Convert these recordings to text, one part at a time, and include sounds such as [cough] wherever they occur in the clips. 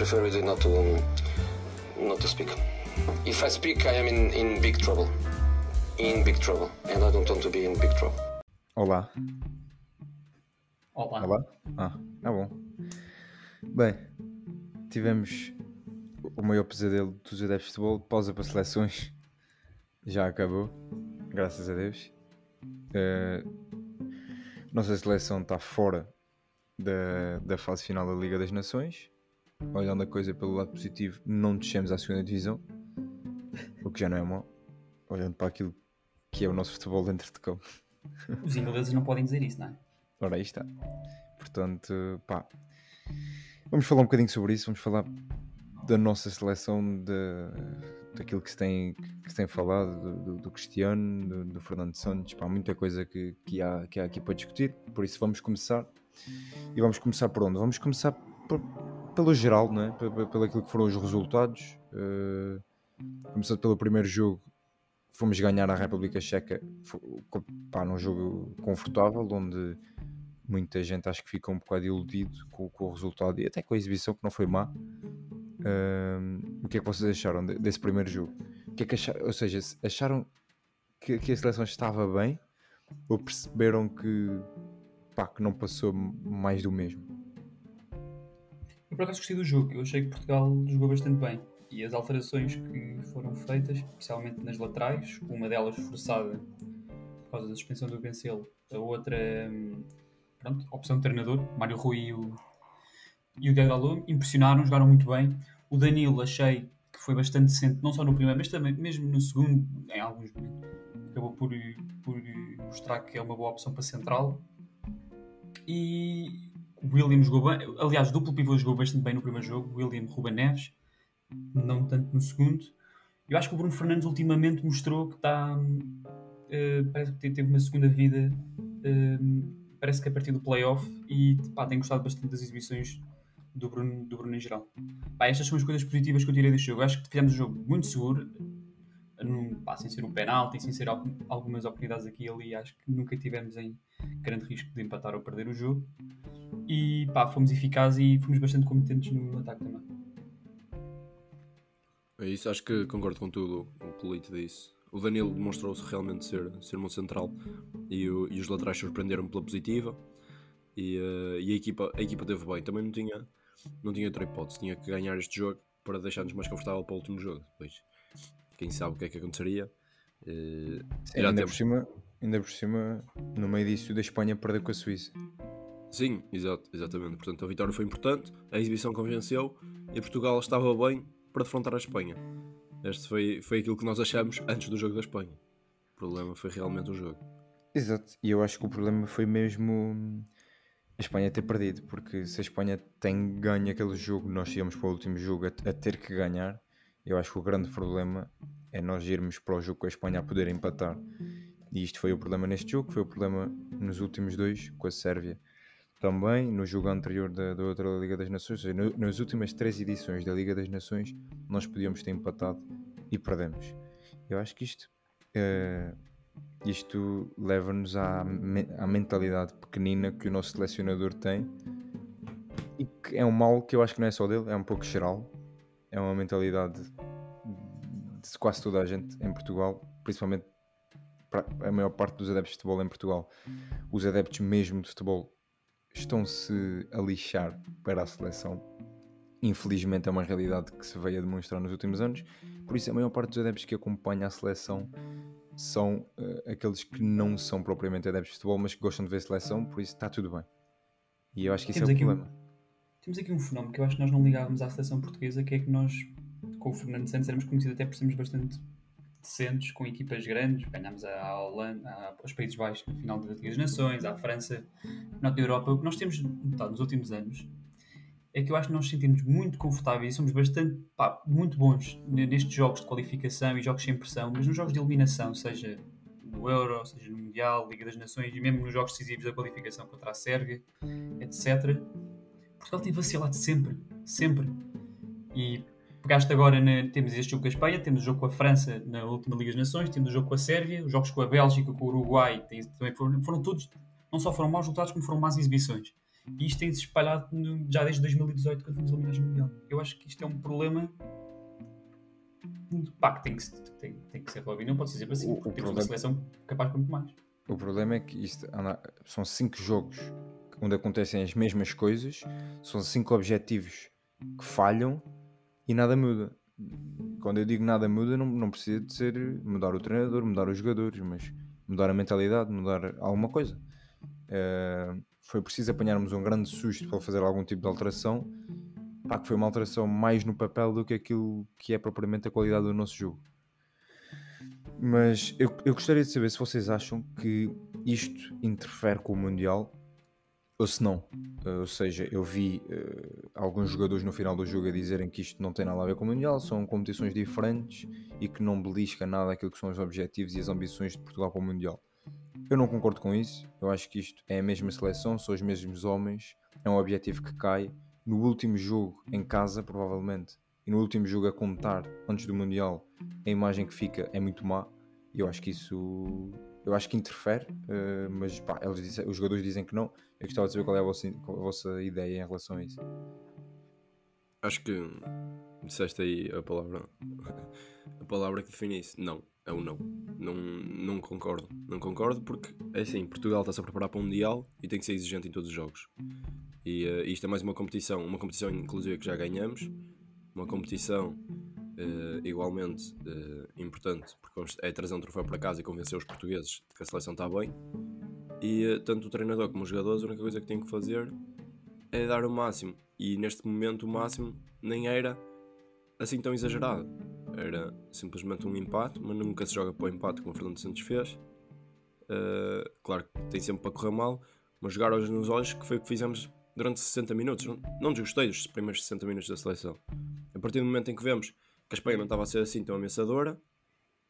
prefer really not to um, not to speak. If I speak, I am in, in big trouble. In big trouble, and I don't want to be in big trouble. Olá. Olá. Olá? Ah, é bom. Bem, tivemos o maior pesadelo dos adeptos de futebol, pausa para seleções. Já acabou, graças a Deus. Eh, nossa seleção está fora da, da fase final da Liga das Nações. Olhando a coisa pelo lado positivo, não descemos à segunda divisão, o que já não é mau. Olhando para aquilo que é o nosso futebol dentro de campo. Os ingleses não podem dizer isso, não é? Ora, aí está. Portanto, pá. Vamos falar um bocadinho sobre isso. Vamos falar da nossa seleção, de, daquilo que se tem, que se tem falado, do, do- do Cristiano, do, do Fernando Santos. Pá, muita coisa que, que, há, que há aqui para discutir. Por isso, vamos começar. E vamos começar por onde? Vamos começar pelo geral, é? Pe- Pelo aquilo que foram os resultados. Uh, começando pelo primeiro jogo, fomos ganhar a República Checa pá, num jogo confortável, onde muita gente acho que ficou um bocado iludido com, com o resultado e até com a exibição que não foi má. Ahm, o que é que vocês acharam de- desse primeiro jogo? O que é que acharam, ou seja, se acharam que, que a seleção estava bem ou perceberam que, pá, que não passou mais do mesmo? Eu por acaso gostei do jogo. Eu achei que Portugal jogou bastante bem. E as alterações que foram feitas, especialmente nas laterais, uma delas forçada por causa da suspensão do Cancelo, a outra, hum, pronto, opção de treinador, Mário Rui e o, e o impressionaram, jogaram muito bem. O Danilo achei que foi bastante decente, não só no primeiro, mas também mesmo no segundo, em alguns momentos. Acabou por, por mostrar que é uma boa opção para central. E William jogou bem, aliás, o duplo pivô jogou bastante bem no primeiro jogo, William Ruben Neves, não tanto no segundo. Eu acho que o Bruno Fernandes ultimamente mostrou que está. eh, parece que te- teve uma segunda vida, eh, parece que a partir do playoff, e pá, tenho gostado bastante das exibições do Bruno, do Bruno em geral. Pá, estas são as coisas positivas que eu tirei deste jogo. Eu acho que fizemos um jogo muito seguro, num- pá, sem ser um penalti, sem ser al- algumas oportunidades aqui e ali. Acho que nunca tivemos em grande risco de empatar ou perder o jogo. E pá, fomos eficazes e fomos bastante competentes no ataque também. É isso, acho que concordo com tudo o que o Lito disse. O Danilo demonstrou-se realmente ser, ser um central e, o- e os laterais surpreenderam pela positiva e, eh, e a, equipa, a equipa teve bem. Também não tinha, não tinha outra hipótese, tinha que ganhar este jogo para deixar-nos mais confortável para o último jogo. Depois, quem sabe o que é que aconteceria. Eh, Sim, ainda, por cima, ainda por cima, no meio disso, da Espanha perdeu com a Suíça. Sim, exato, exatamente. Portanto, a vitória foi importante, a exibição convenceu e Portugal estava bem para defrontar a Espanha. Este foi, foi aquilo que nós achamos antes do jogo da Espanha. O problema foi realmente o jogo. Exato, e eu acho que o problema foi mesmo hum, a Espanha ter perdido, porque se a Espanha tem ganho aquele jogo, nós íamos para o último jogo a, a ter que ganhar. Eu acho que o grande problema é nós irmos para o jogo com a Espanha a poder empatar. E isto foi o problema neste jogo, foi o problema nos últimos dois, com a Sérvia também, no jogo anterior da, da outra Liga das Nações, ou seja, no- nas últimas três edições da Liga das Nações, nós podíamos ter empatado e perdemos. Eu acho que isto eh, isto leva-nos à, me- à mentalidade pequenina que o nosso selecionador tem e que é um mal que eu acho que não é só dele, é um pouco geral. É uma mentalidade de quase toda a gente em Portugal, principalmente a maior parte dos adeptos de futebol em Portugal. Os adeptos mesmo de futebol estão-se a lixar para a seleção. Infelizmente é uma realidade que se veio a demonstrar nos últimos anos. Por isso a maior parte dos adeptos que acompanha a seleção são eh, aqueles que não são propriamente adeptos de futebol, mas que gostam de ver seleção, por isso está tudo bem. E eu acho que isso Temos é o aqui um- problema. Temos aqui um fenómeno que eu acho que nós não ligávamos à seleção portuguesa, que é que nós, com o Fernando Santos, éramos conhecidos até por sermos bastante decentes, com equipas grandes. Ganhámos a Holanda, a- aos Países Baixos no final da Liga das Nações, à França, no Norte da Europa. O que nós temos notado nos últimos anos é que eu acho que nós nos sentimos muito confortáveis e somos bastante, pá, muito bons nestes jogos de qualificação e jogos sem pressão, mas nos jogos de eliminação, seja no Euro, seja no Mundial, Liga das Nações e mesmo nos jogos decisivos da qualificação contra a Sérvia, etc. Portugal tem vacilado sempre, sempre. E pegaste agora, na- temos este jogo com a Espanha, temos o jogo com a França na última Liga das Nações, temos o jogo com a Sérvia, os jogos com a Bélgica, com o Uruguai, tem- também foram, foram todos, não só foram maus resultados, como foram más exibições. E isto tem-se espalhado no- já desde 2018, quando fomos eliminados no Mundial. Eu acho que isto é um problema pá, que tem que, tem, tem que ser resolvido. Não pode ser sempre assim, O- o porque temos uma problema- seleção capaz de muito mais. O problema é que isto são cinco jogos onde acontecem as mesmas coisas, são cinco objetivos que falham e nada muda. Quando eu digo nada muda, não, não precisa de ser mudar o treinador, mudar os jogadores, mas mudar a mentalidade, mudar alguma coisa. Eh, foi preciso apanharmos um grande susto para fazer algum tipo de alteração, pá, que foi uma alteração mais no papel do que aquilo que é propriamente a qualidade do nosso jogo. Mas eu, eu gostaria de saber se vocês acham que isto interfere com o Mundial ou se não. Eh, ou seja, eu vi eh, alguns jogadores no final do jogo a dizerem que isto não tem nada a ver com o Mundial, são competições diferentes e que não belisca nada aquilo que são os objetivos e as ambições de Portugal para o Mundial. Eu não concordo com isso. Eu acho que isto é a mesma seleção, são os mesmos homens, é um objetivo que cai. No último jogo, em casa, provavelmente, e no último jogo a contar antes do Mundial, a imagem que fica é muito má. E eu acho que isso. Eu acho que interfere, eh, mas pá, eles dizem- os jogadores dizem que não. Eu gostava de saber qual é a vossa, qual é a vossa ideia em relação a isso. Acho que disseste aí a palavra a palavra que define isso. Não, é o não. Não, não concordo. Não concordo porque é assim, Portugal está-se a preparar para o Mundial e tem que ser exigente em todos os jogos. E eh, isto é mais uma competição, uma competição inclusive que já ganhamos, uma competição eh, igualmente eh, importante, porque é trazer um troféu para casa e convencer os portugueses de que a seleção está bem. E eh, tanto o treinador como os jogadores, a única coisa que têm que fazer é dar o máximo. E neste momento o máximo nem era assim tão exagerado. Era simplesmente um empate, mas nunca se joga para o empate como o Fernando Santos fez. Uh, claro que tem sempre para correr mal, mas jogar olhos nos olhos, que foi o que fizemos durante 60 minutos. Não desgostei dos primeiros 60 minutos da seleção. A partir do momento em que vemos que a Espanha não estava a ser assim tão ameaçadora,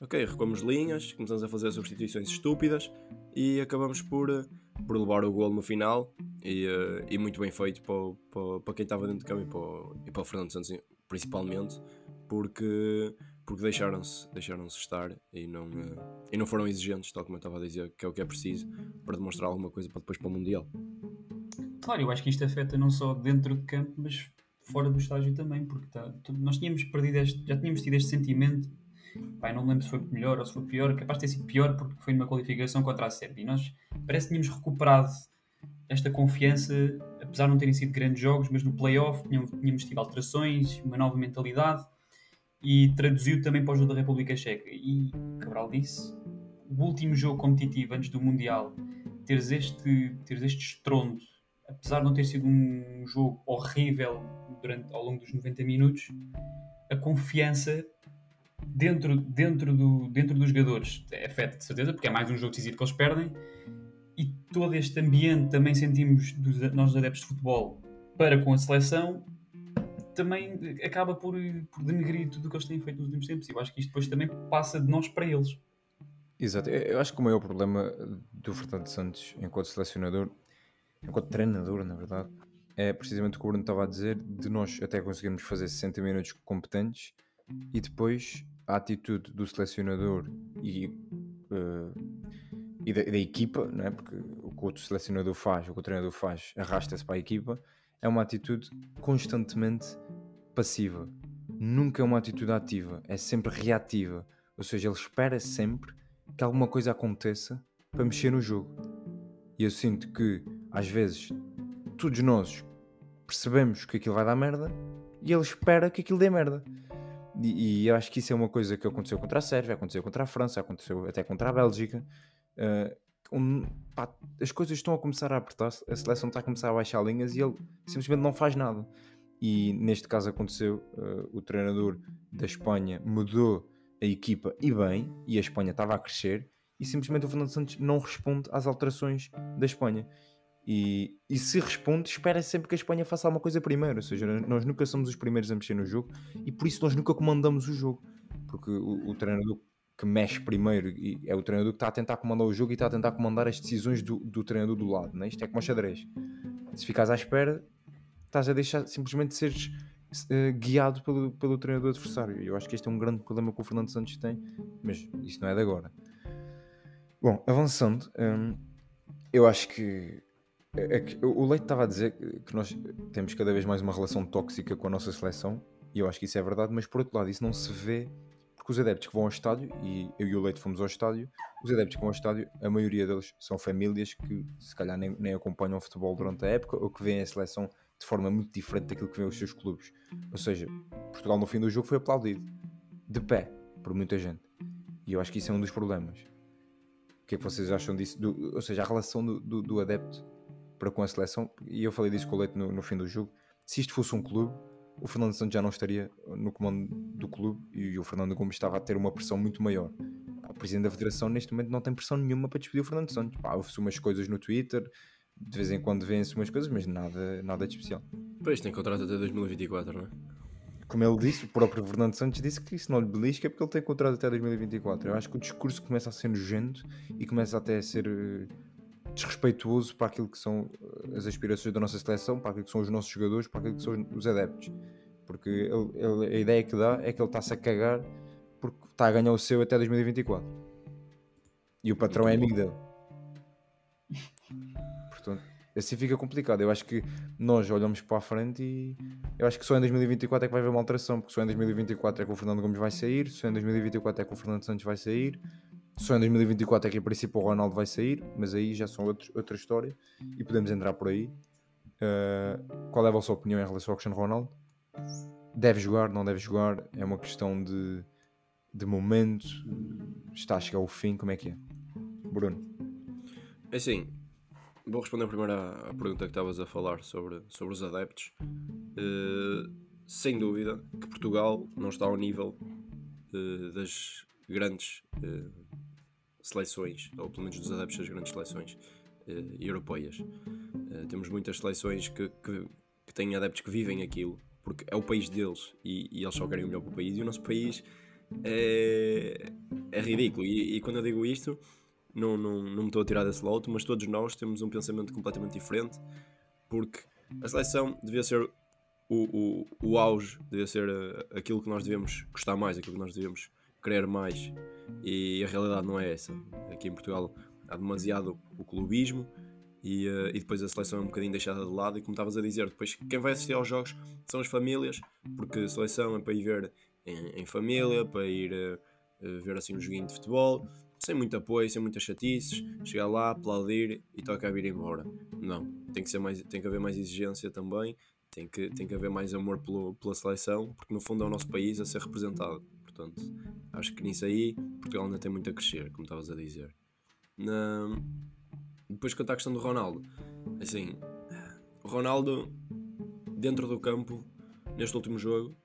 ok, recuamos linhas, começamos a fazer substituições estúpidas e acabamos por, uh, por levar o gol no final e, uh, e muito bem feito para, para, para quem estava dentro de campo e para, e para o Fernando Santos principalmente porque, porque deixaram-se deixaram estar e não, uh, e não foram exigentes, tal como eu estava a dizer, que é o que é preciso para demonstrar alguma coisa para depois para o Mundial. Claro, eu acho que isto afeta não só dentro de campo, mas fora do estágio também, porque tá- nós tínhamos perdido este, já tínhamos tido este sentimento, pai, não lembro se foi melhor ou se foi pior, capaz de ter sido pior porque foi numa qualificação contra a Sérvia, e nós parece que tínhamos recuperado esta confiança, apesar de não terem sido grandes jogos, mas no play-off tínhamos, tínhamos tido alterações, uma nova mentalidade, e traduziu também para o jogo da República Checa, e Cabral disse, o último jogo competitivo antes do Mundial, teres este, teres este estrondo apesar de não ter sido um jogo horrível durante, ao longo dos 90 minutos, a confiança dentro, dentro, do, dentro dos jogadores afeta de certeza, porque é mais um jogo decisivo que eles perdem, e todo este ambiente também sentimos dos, nós adeptos de futebol para com a seleção também acaba por, por denegrir tudo o que eles têm feito nos últimos tempos. E eu acho que isto depois também passa de nós para eles. Exato, eu acho que o maior problema do Fernando Santos enquanto selecionador, enquanto treinador, na verdade, é precisamente o que o Bruno estava a dizer, de nós até conseguirmos fazer 60 minutos competentes e depois a atitude do selecionador e, eh, e da, da equipa, não é? porque o que o selecionador faz, o que o treinador faz, arrasta-se para a equipa, é uma atitude constantemente passiva. Nunca é uma atitude ativa, é sempre reativa. Ou seja, ele espera sempre que alguma coisa aconteça para mexer no jogo. E eu sinto que, às vezes, todos nós percebemos que aquilo vai dar merda e ele espera que aquilo dê merda. E, e eu acho que isso é uma coisa que aconteceu contra a Sérvia, aconteceu contra a França, aconteceu até contra a Bélgica. Uh, um, pá, as coisas estão a começar a apertar, a seleção está a começar a baixar linhas e ele simplesmente não faz nada. E neste caso aconteceu, uh, o treinador da Espanha mudou a equipa e bem, e a Espanha estava a crescer, e simplesmente o Fernando Santos não responde às alterações da Espanha. E, e se responde, espera sempre que a Espanha faça alguma coisa primeiro. Ou seja, nós nunca somos os primeiros a mexer no jogo e por isso nós nunca comandamos o jogo. Porque o, o treinador que mexe primeiro e é o treinador que está a tentar comandar o jogo e está a tentar comandar as decisões do, do treinador do lado. Né? Isto é como o xadrez. Se ficas à espera, estás a deixar simplesmente seres uh, guiado pelo, pelo treinador adversário. Eu acho que este é um grande problema que o Fernando Santos tem, mas isso não é de agora. Bom, avançando, hum, eu acho que é, é que o Leite estava a dizer que nós temos cada vez mais uma relação tóxica com a nossa seleção, e eu acho que isso é verdade, mas por outro lado, isso não se vê porque os adeptos que vão ao estádio, e eu e o Leite fomos ao estádio, os adeptos que vão ao estádio, a maioria deles são famílias que se calhar nem, nem acompanham o futebol durante a época ou que veem a seleção de forma muito diferente daquilo que vêem os seus clubes. Ou seja, Portugal no fim do jogo foi aplaudido, de pé, por muita gente. E eu acho que isso é um dos problemas. O que é que vocês acham disso? Do, ou seja, a relação do, do, do, adepto para com a seleção, e eu falei disso com o Leite no, no fim do jogo, se isto fosse um clube, o Fernando Santos já não estaria no comando do clube e o Fernando Gomes estava a ter uma pressão muito maior. O presidente da federação neste momento não tem pressão nenhuma para despedir o Fernando Santos. houve-se umas coisas no Twitter, de vez em quando vêem-se umas coisas, mas nada, nada de especial. Pois, tem contrato até 2024, não é? Como ele disse, o próprio Fernando Santos disse que isso não lhe belisca é porque ele tem contrato até 2024. Eu acho que o discurso começa a ser nojento e começa até a ser eh, desrespeituoso para aquilo que são eh, as aspirações da nossa seleção, para aquilo que são os nossos jogadores, para aquilo que são os adeptos. Porque ele, ele, a ideia que dá é que ele está-se a cagar porque está a ganhar o seu até 2024. E o patrão é amigo dele. Portanto, assim fica complicado. Eu acho que nós olhamos para a frente e eu acho que só em 2024 é que vai haver uma alteração, porque só em 2024 é que o Fernando Gomes vai sair, só em 2024 é que o Fernando Santos vai sair, só em 2024 é que em princípio o Ronaldo vai sair, mas aí já são outros, outra história e podemos entrar por aí. Uh, qual é a vossa opinião em relação ao Cristiano Ronaldo? Deve jogar, não deve jogar? É uma questão de, de momento? Está a chegar ao fim? Como é que é? Bruno? É assim, vou responder primeiro à, à pergunta que estavas a falar sobre, sobre os adeptos. Uh, sem dúvida que Portugal não está ao nível uh, das grandes uh, seleções, ou pelo menos dos adeptos das grandes seleções europeias. temos muitas seleções que, que, que, têm adeptos que vivem aquilo, porque é o país deles e, e eles só querem o melhor para o país, e o nosso país é, é ridículo. E, e quando eu digo isto não, não, não me estou a tirar desse lote, mas todos nós temos um pensamento completamente diferente, porque a seleção devia ser o, o, o auge, devia ser eh, aquilo que nós devemos gostar mais, aquilo que nós devemos querer mais, e a realidade não é essa. Aqui em Portugal há demasiado o clubismo e, uh, e depois a seleção é um bocadinho deixada de lado. E como estavas a dizer, depois quem vai assistir aos jogos são as famílias, porque a seleção é para ir ver em, em família, para ir uh, ver assim um joguinho de futebol sem muito apoio, sem muitas chatices, chegar lá, aplaudir e toca a vir embora. Não, tem que, ser mais, tem que haver mais exigência também, tem que, tem que haver mais amor pelo, pela seleção, porque no fundo é o nosso país a ser representado. Portanto, acho que nisso aí Portugal ainda tem muito a crescer, como estavas a dizer. Na... Depois quanto à questão do Ronaldo, assim, o Ronaldo dentro do campo, neste último jogo,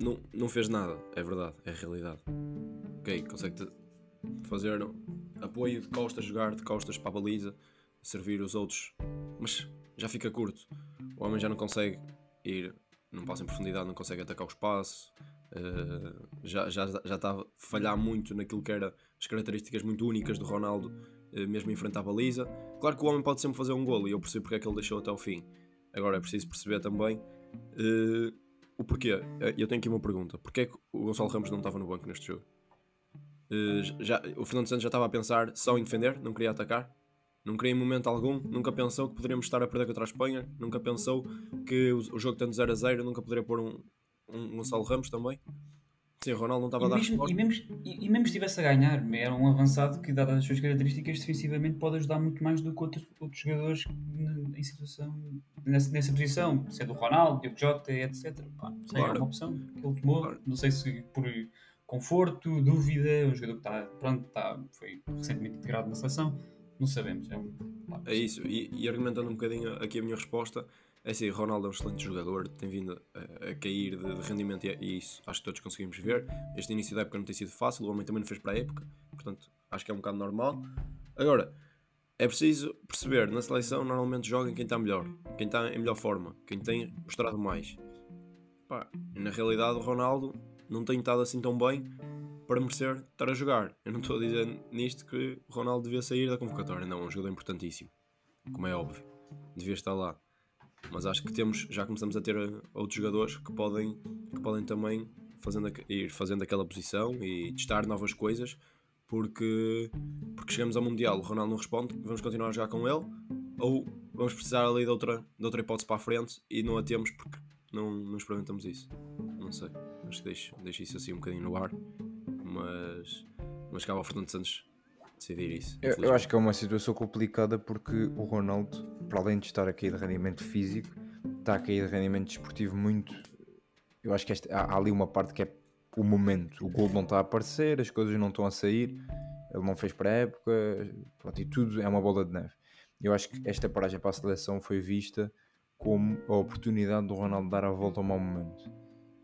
não, não fez nada, é verdade, é realidade. Ok, consegue fazer apoio de costas, jogar de costas para a baliza, servir os outros, mas já fica curto. O homem já não consegue ir, não passa em profundidade, não consegue atacar o espaço, uh, já, já, já está a falhar muito naquilo que era as características muito únicas do Ronaldo, uh, mesmo enfrentar a baliza. Claro que o homem pode sempre fazer um golo e eu percebo porque é que ele deixou até o fim. Agora é preciso perceber também uh, o porquê. Eu tenho aqui uma pergunta: porquê é que o Gonçalo Ramos não estava no banco neste jogo? Eh, já, o Fernando Santos já estava a pensar só em defender, não queria atacar. Não queria em momento algum, nunca pensou que poderíamos estar a perder contra a Espanha, nunca pensou que o, jogo tendo 0 a 0 nunca poderia pôr um, um Gonçalo Ramos também. Sim, o Ronaldo não estava e a dar mesmo, e mesmo, e, e mesmo estivesse a ganhar, era um avançado que, dadas as suas características, defensivamente pode ajudar muito mais do que outros, outros jogadores em situação, nessa, nessa posição, sendo o Ronaldo, Diogo Jota, etc. Pá, sei, claro. é uma opção que ele tomou. Claro. Não sei se por conforto, dúvida, um jogador que está, pronto, está, foi recentemente integrado na seleção, não sabemos. É, um, é isso, e, e, argumentando um bocadinho aqui a minha resposta, é assim, Ronaldo é um excelente jogador, tem vindo a, a cair de, de rendimento e, e, isso acho que todos conseguimos ver. Este início da época não tem sido fácil, o homem também não fez para a época, portanto acho que é um bocado normal. Agora, é preciso perceber, na seleção normalmente joga quem está melhor, quem está em melhor forma, quem tem mostrado mais. Pá, na realidade o Ronaldo não tem estado assim tão bem para merecer estar a jogar. Eu não estou a dizer nisto que o Ronaldo devia sair da convocatória, não, é um jogador importantíssimo, como é óbvio, devia estar lá. Mas acho que temos, já começamos a ter eh, outros jogadores que podem, que podem também fazendo, ir fazendo aquela posição e testar novas coisas, porque, porque chegamos ao Mundial, o Ronaldo não responde, vamos continuar a jogar com ele, ou vamos precisar ali de outra, de outra hipótese para a frente e não a temos porque não, não experimentamos isso. Não sei. Acho que deixo, deixo isso assim um bocadinho no ar. Mas, mas cabe ao Fernando Santos decidir isso. Eu, eu, acho que é uma situação complicada porque o Ronaldo, para além de estar a cair de rendimento físico, está a cair de rendimento desportivo muito. Eu acho que esta, há, há, ali uma parte que é o momento. O gol não está a aparecer, as coisas não estão a sair, ele não fez para a época, pronto, e tudo é uma bola de neve. Eu acho que esta paragem para a seleção foi vista como a oportunidade do Ronaldo dar a volta ao mau momento.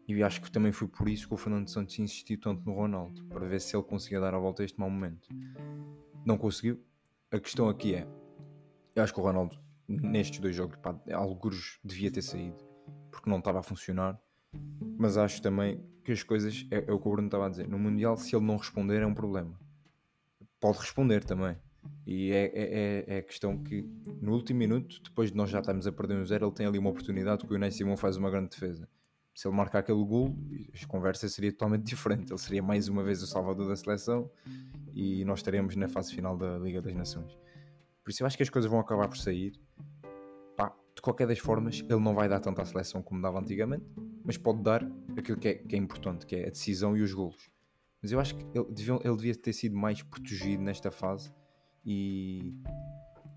E acho que também foi por isso que o Fernando Santos insistiu tanto no Ronaldo, para ver se ele conseguia dar a volta a este mau momento. Não conseguiu. A questão aqui é: eu acho que o Ronaldo, nestes dois jogos, pá, alguns devia ter saído, porque não estava a funcionar. Mas acho também que as coisas, é, é o que o Bruno estava a dizer, no Mundial, se ele não responder, é um problema. Pode responder também, e é, é, é, é a questão que no último minuto, depois de nós já estarmos a perder um zero, ele tem ali uma oportunidade que o Unai Simão faz uma grande defesa. Se ele marcar aquele gol, a conversa seria totalmente diferente. Ele seria mais uma vez o salvador da seleção e nós estaremos na fase final da Liga das Nações. Por isso eu acho que as coisas vão acabar por sair. Pá, de qualquer das formas, ele não vai dar tanto à seleção como dava antigamente, mas pode dar aquilo que é, que é importante, que é a decisão e os golos. Mas eu acho que ele, ele devia ter sido mais protegido nesta fase e,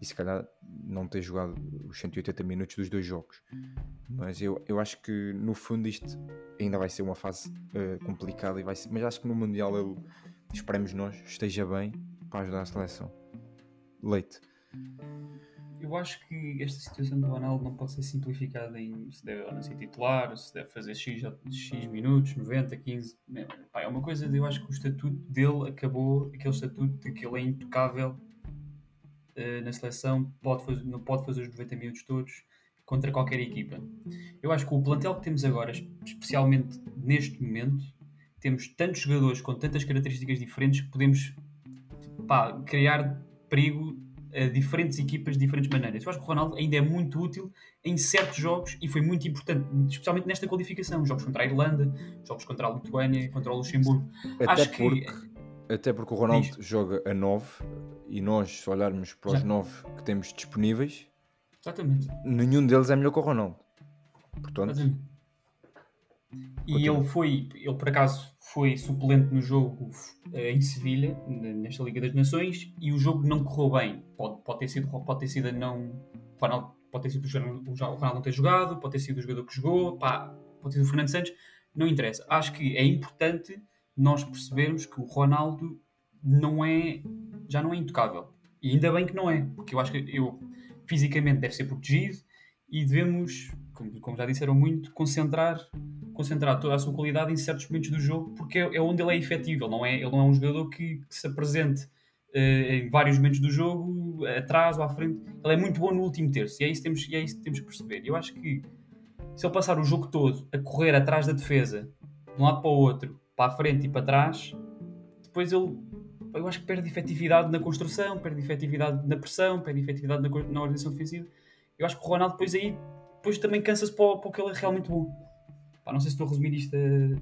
e se calhar não ter jogado os 180 minutos dos dois jogos. Mas eu, eu acho que no fundo isto ainda vai ser uma fase uh, complicada, e vai ser, mas acho que no Mundial ele, esperemos nós, esteja bem para ajudar a seleção. Leite. Eu acho que esta situação do Ronaldo não pode ser simplificada em se deve ou não ser titular, se deve fazer X, X minutos, 90, 15. é uma coisa, eu acho que o estatuto dele acabou, aquele estatuto de que ele é intocável uh, na seleção, pode fazer, não pode fazer os 90 minutos todos contra qualquer equipa. Eu acho que o plantel que temos agora, especialmente neste momento, temos tantos jogadores com tantas características diferentes que podemos pá, criar perigo a diferentes equipas de diferentes maneiras. Eu acho que o Ronaldo ainda é muito útil em certos jogos e foi muito importante, especialmente nesta qualificação. Jogos contra a Irlanda, jogos contra a Lituânia, contra o Luxemburgo. Até acho porque, que. Até porque o Ronaldo Diz. joga a 9 e nós, se olharmos para os 9 que temos disponíveis, Exatamente. nenhum deles é melhor que o Ronaldo. Portanto. Exatamente. E ele foi, ele por acaso foi suplente no jogo uh, em Sevilha, nesta Liga das Nações, e o jogo não correu bem. Pode, pode ter sido, pode ter sido não, Ronaldo, pode ter sido o, o Ronaldo não ter jogado, pode ter sido o jogador que jogou, pá, pode ter sido o Fernando Santos, não interessa. Acho que é importante nós percebermos que o Ronaldo não é, já não é intocável. E ainda bem que não é, porque eu acho que eu, fisicamente deve ser protegido e devemos, como, como já disseram muito, concentrar, concentrar toda a sua qualidade em certos momentos do jogo, porque é, é onde ele é efetivo. Ele não é, ele não é um jogador que, que se apresente uh, em vários momentos do jogo, atrás ou à frente. Ele é muito bom no último terço e é isso que temos, e é isso que, temos que perceber. Eu acho que se ele passar o jogo todo a correr atrás da defesa, de um lado para o outro, para a frente e para trás, depois ele eu acho que perde efetividade na construção, perde efetividade na pressão, perde efetividade na, na organização defensiva. Eu acho que o Ronaldo depois aí depois também cansa-se para, para o que ele é realmente bom. Pá, não sei se estou a resumir isto. A...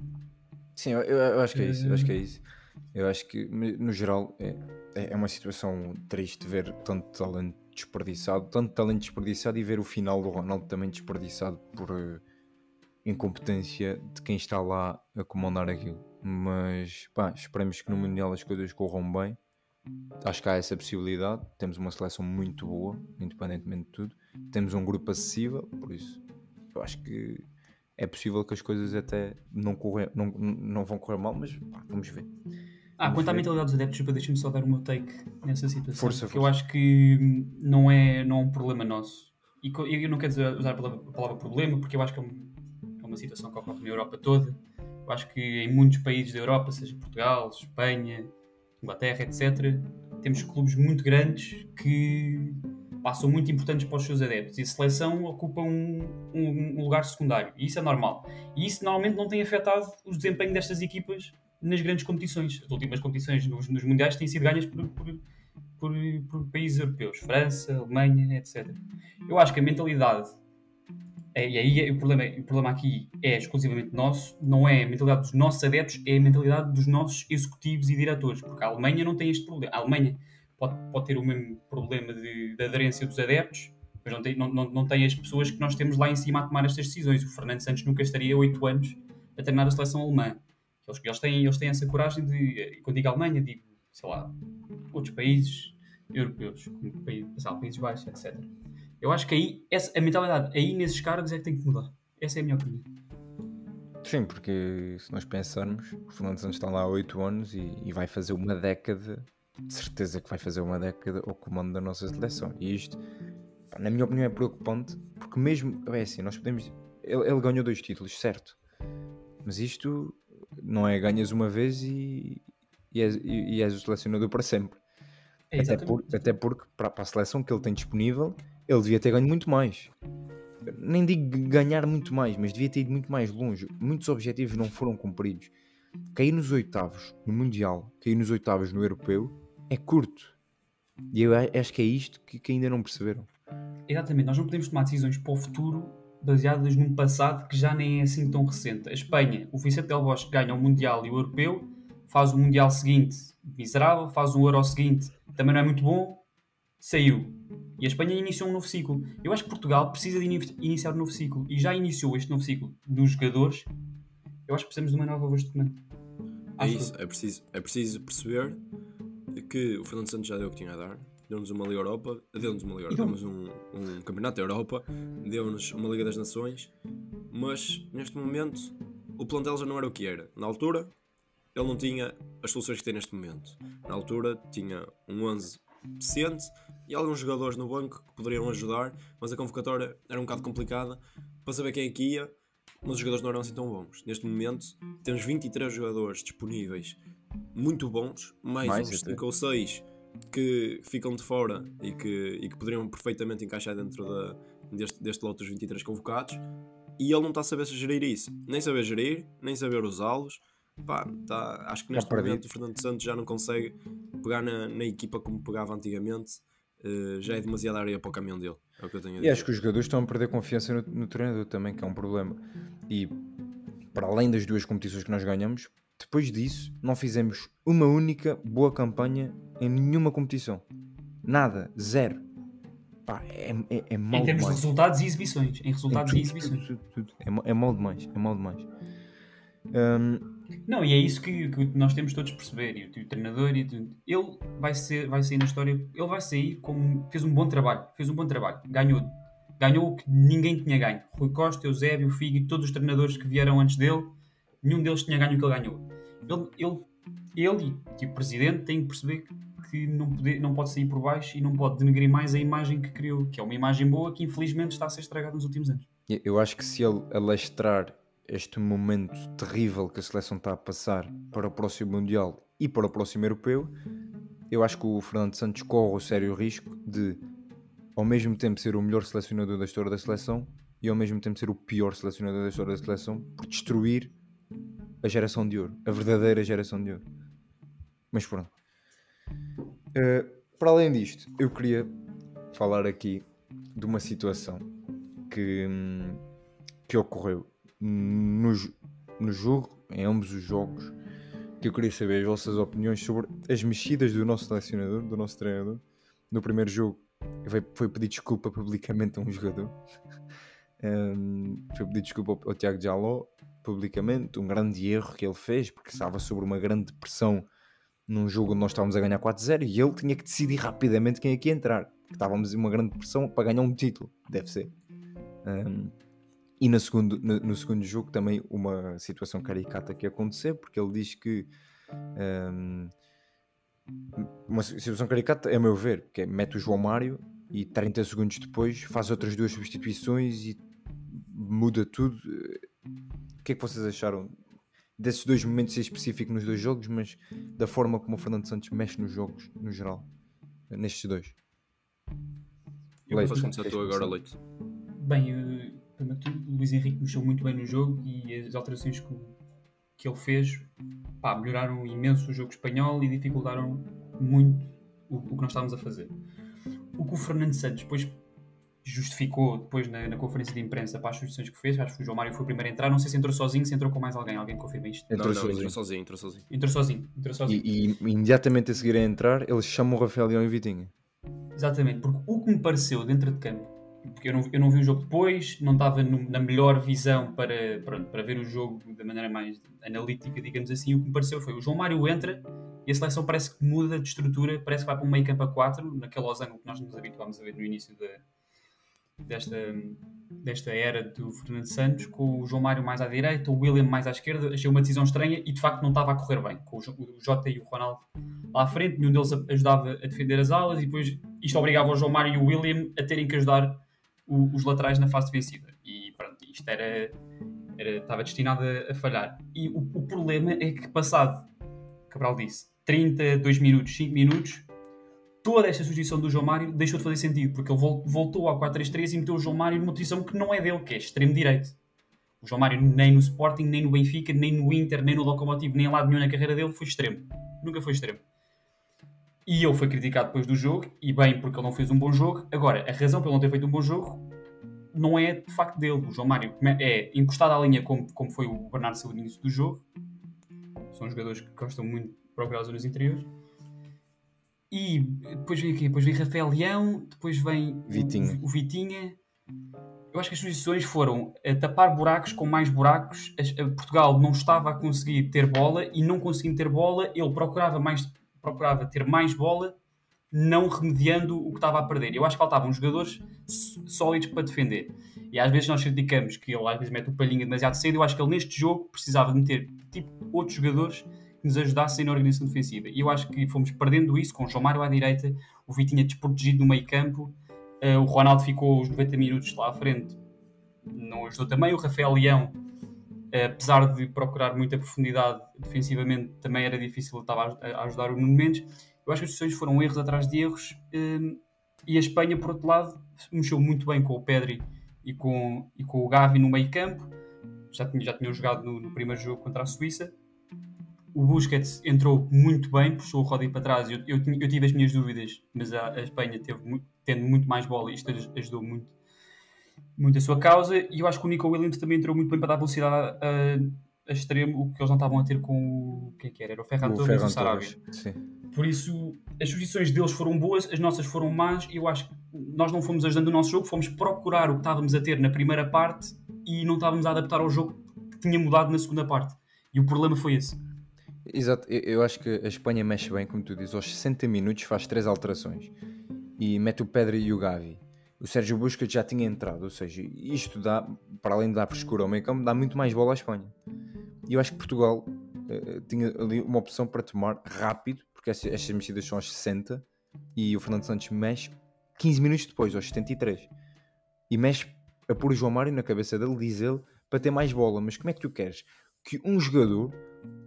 Sim, eu, eu, acho que é isso. Eu acho que é isso. Eu acho que no geral é, é, é uma situação triste ver tanto talento desperdiçado, tanto talento desperdiçado e ver o final do Ronaldo também desperdiçado por uh, incompetência de quem está lá a comandar aquilo. Mas pá, esperemos que no Mundial as coisas corram bem. Acho que há essa possibilidade. Temos uma seleção muito boa, independentemente de tudo. Temos um grupo acessível, por isso eu acho que é possível que as coisas até não, correr, não, não vão correr mal, mas pá, vamos ver. Ah, vamos quanto ver. à mentalidade dos adeptos, deixa-me só dar o meu take nessa situação. Força, força. Eu acho que não é, não é um problema nosso. E eu não quero usar a palavra, a palavra problema, porque eu acho que é, é uma situação que ocorre na Europa toda acho que em muitos países da Europa, seja Portugal, Espanha, Inglaterra, etc., temos clubes muito grandes que passam muito importantes para os seus adeptos e a seleção ocupa um, um, um, lugar secundário e isso é normal. E isso normalmente não tem afetado o desempenho destas equipas nas grandes competições. As últimas competições nos, nos mundiais têm sido ganhas por, por, por, por países europeus, França, Alemanha, etc. Eu acho que a mentalidade e aí o problema, o problema aqui é exclusivamente nosso, não é a mentalidade dos nossos adeptos, é a mentalidade dos nossos executivos e diretores, porque a Alemanha não tem este problema. A Alemanha pode, pode ter o mesmo problema de, de aderência dos adeptos, mas não tem, não, não, não tem as pessoas que nós temos lá em cima a tomar estas decisões. O Fernando Santos nunca estaria 8 anos a treinar a seleção alemã. Eles, eles, têm, eles têm essa coragem de, quando digo Alemanha, digo, sei lá, outros países europeus, como países, países Baixos, etc. Eu acho que aí, essa, a mentalidade aí nesses cargos é que tem que mudar. Essa é a minha opinião. Sim, porque se nós pensarmos, o Fernando Santos está lá há 8 anos e, e, vai fazer uma década, de certeza que vai fazer uma década ao comando da nossa seleção. E isto, na minha opinião, é preocupante, porque mesmo, é assim, nós podemos. Ele, ele ganhou dois títulos, certo? Mas isto não é ganhas uma vez e, e, és, e és o selecionador para sempre. É até, por, até, porque para, para a seleção que ele tem disponível, ele devia ter ganho muito mais. Nem digo ganhar muito mais, mas devia ter ido muito mais longe. Muitos objetivos não foram cumpridos. Cair nos oitavos no Mundial, cair nos oitavos no Europeu, é curto. E eu acho que é isto que, que ainda não perceberam. Exatamente, nós não podemos tomar decisões para o futuro baseadas num passado que já nem é assim tão recente. A Espanha, o Vicente Del Bosque ganha o Mundial e o Europeu, faz o Mundial seguinte miserável, faz o Euro seguinte também não é muito bom, saiu. E a Espanha iniciou um novo ciclo. Eu acho que Portugal precisa de iniciar um novo ciclo e já iniciou este novo ciclo dos jogadores. Eu acho que precisamos de uma nova voz de comando. É isso, é preciso, é preciso perceber que o Fernando Santos já deu o que tinha a dar. Deu-nos uma Liga Europa, deu-nos uma Liga Europa, deu-nos um, um Campeonato da Europa, deu-nos uma Liga das Nações, mas neste momento o plantel já não era o que era. Na altura, ele não tinha as soluções que tem neste momento. Na altura, tinha um 11 decente e alguns jogadores no banco que poderiam ajudar, mas a convocatória era um bocado complicada para saber quem é que ia, mas os jogadores não eram assim tão bons. Neste momento, temos 23 jogadores disponíveis muito bons, mais, mais uns 5 ou 6 que ficam de fora e que, e que poderiam perfeitamente encaixar dentro da, deste, deste lote dos 23 convocados. E ele não está a saber gerir isso, nem saber gerir, nem saber usá-los tá, acho que neste momento o Fernando Santos já não consegue pegar na, na equipa como pegava antigamente. Uh, já é demasiada área para o caminhão dele. É o que eu tenho a dizer. E acho que os jogadores estão a perder confiança no, no treinador também, que é um problema. E para além das duas competições que nós ganhamos, depois disso não fizemos uma única boa campanha em nenhuma competição. Nada, zero. Pá, é, é, é mal Em termos demais. de resultados e exibições. Em resultados tudo, e exibições. Tudo, tudo, é, é mal demais, é mal demais. Um, não, e é isso que, que, nós temos todos de perceber. E o, o treinador, e ele vai, ser, vai sair na história, ele vai sair como fez um bom trabalho, fez um bom trabalho, ganhou, ganhou o que ninguém tinha ganho. Rui Costa, Eusébio, Figo e todos os treinadores que vieram antes dele, nenhum deles tinha ganho o que ele ganhou. Ele, ele, ele e o presidente têm que perceber que não, pode, não pode sair por baixo e não pode denegrir mais a imagem que criou, que é uma imagem boa que infelizmente está a ser estragada nos últimos anos. Eu acho que se ele alastrar este momento terrível que a seleção está a passar para o próximo Mundial e para o próximo Europeu, eu acho que o Fernando Santos corre o sério risco de, ao mesmo tempo, ser o melhor selecionador da história da seleção e ao mesmo tempo ser o pior selecionador da história da seleção por destruir a geração de ouro, a verdadeira geração de ouro. Mas pronto. Uh, para além disto, eu queria falar aqui de uma situação que, hum, que ocorreu no, no jogo, em ambos os jogos, que eu queria saber as vossas opiniões sobre as mexidas do nosso selecionador, do nosso treinador. No primeiro jogo, foi pedir desculpa publicamente a um jogador. [laughs] um, foi pedir desculpa ao, ao Tiago Jaló publicamente, um grande erro que ele fez, porque estava sobre uma grande pressão num jogo onde nós estávamos a ganhar 4-0 e ele tinha que decidir rapidamente quem é que ia entrar. Porque estávamos em uma grande pressão para ganhar um título, deve ser. Um, e no segundo, no, no, segundo jogo também uma situação caricata que aconteceu, porque ele diz que um, uma situação caricata, a meu ver, que é mete o João Mário e 30 segundos depois faz outras duas substituições e muda tudo. O que é que vocês acharam desses dois momentos em específico nos dois jogos, mas da forma como o Fernando Santos mexe nos jogos, no geral, nestes dois? Eu Leite, vou começar tu agora, Leite. Bem, eu Primeiro tudo, o Luís Henrique mexeu muito bem no jogo e as alterações que, que ele fez pá, melhoraram imenso o jogo espanhol e dificultaram muito o, o, que nós estávamos a fazer. O que o Fernando Santos depois justificou depois na, na, conferência de imprensa para as sugestões que fez. Acho que o João Mário foi o primeiro a entrar. Não sei se entrou sozinho, se entrou com mais alguém. Alguém confirma isto? Entrou, não, não, sozinho. entrou sozinho. Entrou sozinho. Entrou sozinho. Entrou sozinho. E, e, imediatamente a seguir a entrar, eles chamam o Rafael Leão e Vitinha. Exatamente, porque o que me pareceu dentro de campo, porque eu não, eu não vi o jogo depois, não estava no, na melhor visão para, pronto, para ver o jogo da maneira mais analítica, digamos assim, o que me pareceu foi o João Mário entra e a seleção parece que muda de estrutura, parece que vai para um meio campo a 4, naquele losango que nós nos habituámos a ver no início de, desta, desta era do Fernando Santos, com o João Mário mais à direita, o William mais à esquerda. Achei uma decisão estranha e de facto não estava a correr bem, com o Jota e o Ronaldo lá à frente, nenhum deles ajudava a defender as alas e depois isto obrigava o João Mário e o William a terem que ajudar o, os laterais na fase defensiva. E pronto, isto era, era estava destinado a, a falhar. E o, o problema é que passado, Cabral disse, 30, 2 minutos, 5 minutos, toda esta sugestão do João Mário deixou de fazer sentido, porque ele voltou ao 4-3-3 e meteu o João Mário numa posição que não é dele, que é extremo-direito. O João Mário nem no Sporting, nem no Benfica, nem no Inter, nem no Locomotivo, nem em lado nenhum na carreira dele foi extremo. Nunca foi extremo. E ele foi criticado depois do jogo, e bem porque ele não fez um bom jogo. Agora, a razão pelo não ter feito um bom jogo não é de facto dele. O João Mário é encostado à linha como, como foi o Bernardo Silva no início do jogo. São jogadores que gostam muito de procurar zonas interiores e depois vem aqui, depois vem Rafael Leão, depois vem Vitinha. O, o, Vitinha. Eu acho que as sugestões foram a tapar buracos com mais buracos. Portugal não estava a conseguir ter bola e não conseguindo ter bola, ele procurava, mais, procurava ter mais bola, não remediando o que estava a perder. Eu acho que faltavam jogadores sólidos para defender. E às vezes nós criticamos que ele às vezes mete o palhinha demasiado cedo. Eu acho que ele neste jogo precisava de meter tipo outros jogadores que nos ajudassem na organização defensiva. E eu acho que fomos perdendo isso com o João Mário à direita, o Vitinha desprotegido no meio campo, uh, o Ronaldo ficou os 90 minutos lá à frente, não ajudou também, o Rafael Leão, apesar de procurar muita profundidade defensivamente, também era difícil, estava a, ajudar o Nuno Mendes. Eu acho que as decisões foram erros atrás de erros, uh, e a Espanha, por outro lado, mexeu muito bem com o Pedri e com, e com o Gavi no meio campo, já tinha, já tinham jogado no, no primeiro jogo contra a Suíça, o Busquets entrou muito bem, puxou o Rodri para trás. Eu, eu, eu, tive as minhas dúvidas, mas a, a Espanha teve, tendo muito mais bola, isto ajudou muito, muito a sua causa. E eu acho que o Nico Williams também entrou muito bem para dar velocidade a, a extremo, o que eles não estavam a ter com o. Quem é que era? Era o Ferran Torres e o Sarabia. Por isso, as sugestões deles foram boas, as nossas foram más. E eu acho que nós não fomos ajudando o nosso jogo, fomos procurar o que estávamos a ter na primeira parte e não estávamos a adaptar ao jogo que tinha mudado na segunda parte. E o problema foi esse. Exato, eu acho que a Espanha mexe bem, como tu dizes, aos 60 minutos faz três alterações e mete o Pedro e o Gavi. O Sérgio Busquets já tinha entrado, ou seja, isto dá, para além de dar frescura ao meio campo, dá muito mais bola à Espanha. E eu acho que Portugal uh, tinha ali uma opção para tomar rápido, porque estas, estas mexidas são aos 60 e o Fernando Santos mexe 15 minutos depois, aos 73. E mexe a pôr o João Mário na cabeça dele, diz ele, para ter mais bola. Mas como é que tu queres que um jogador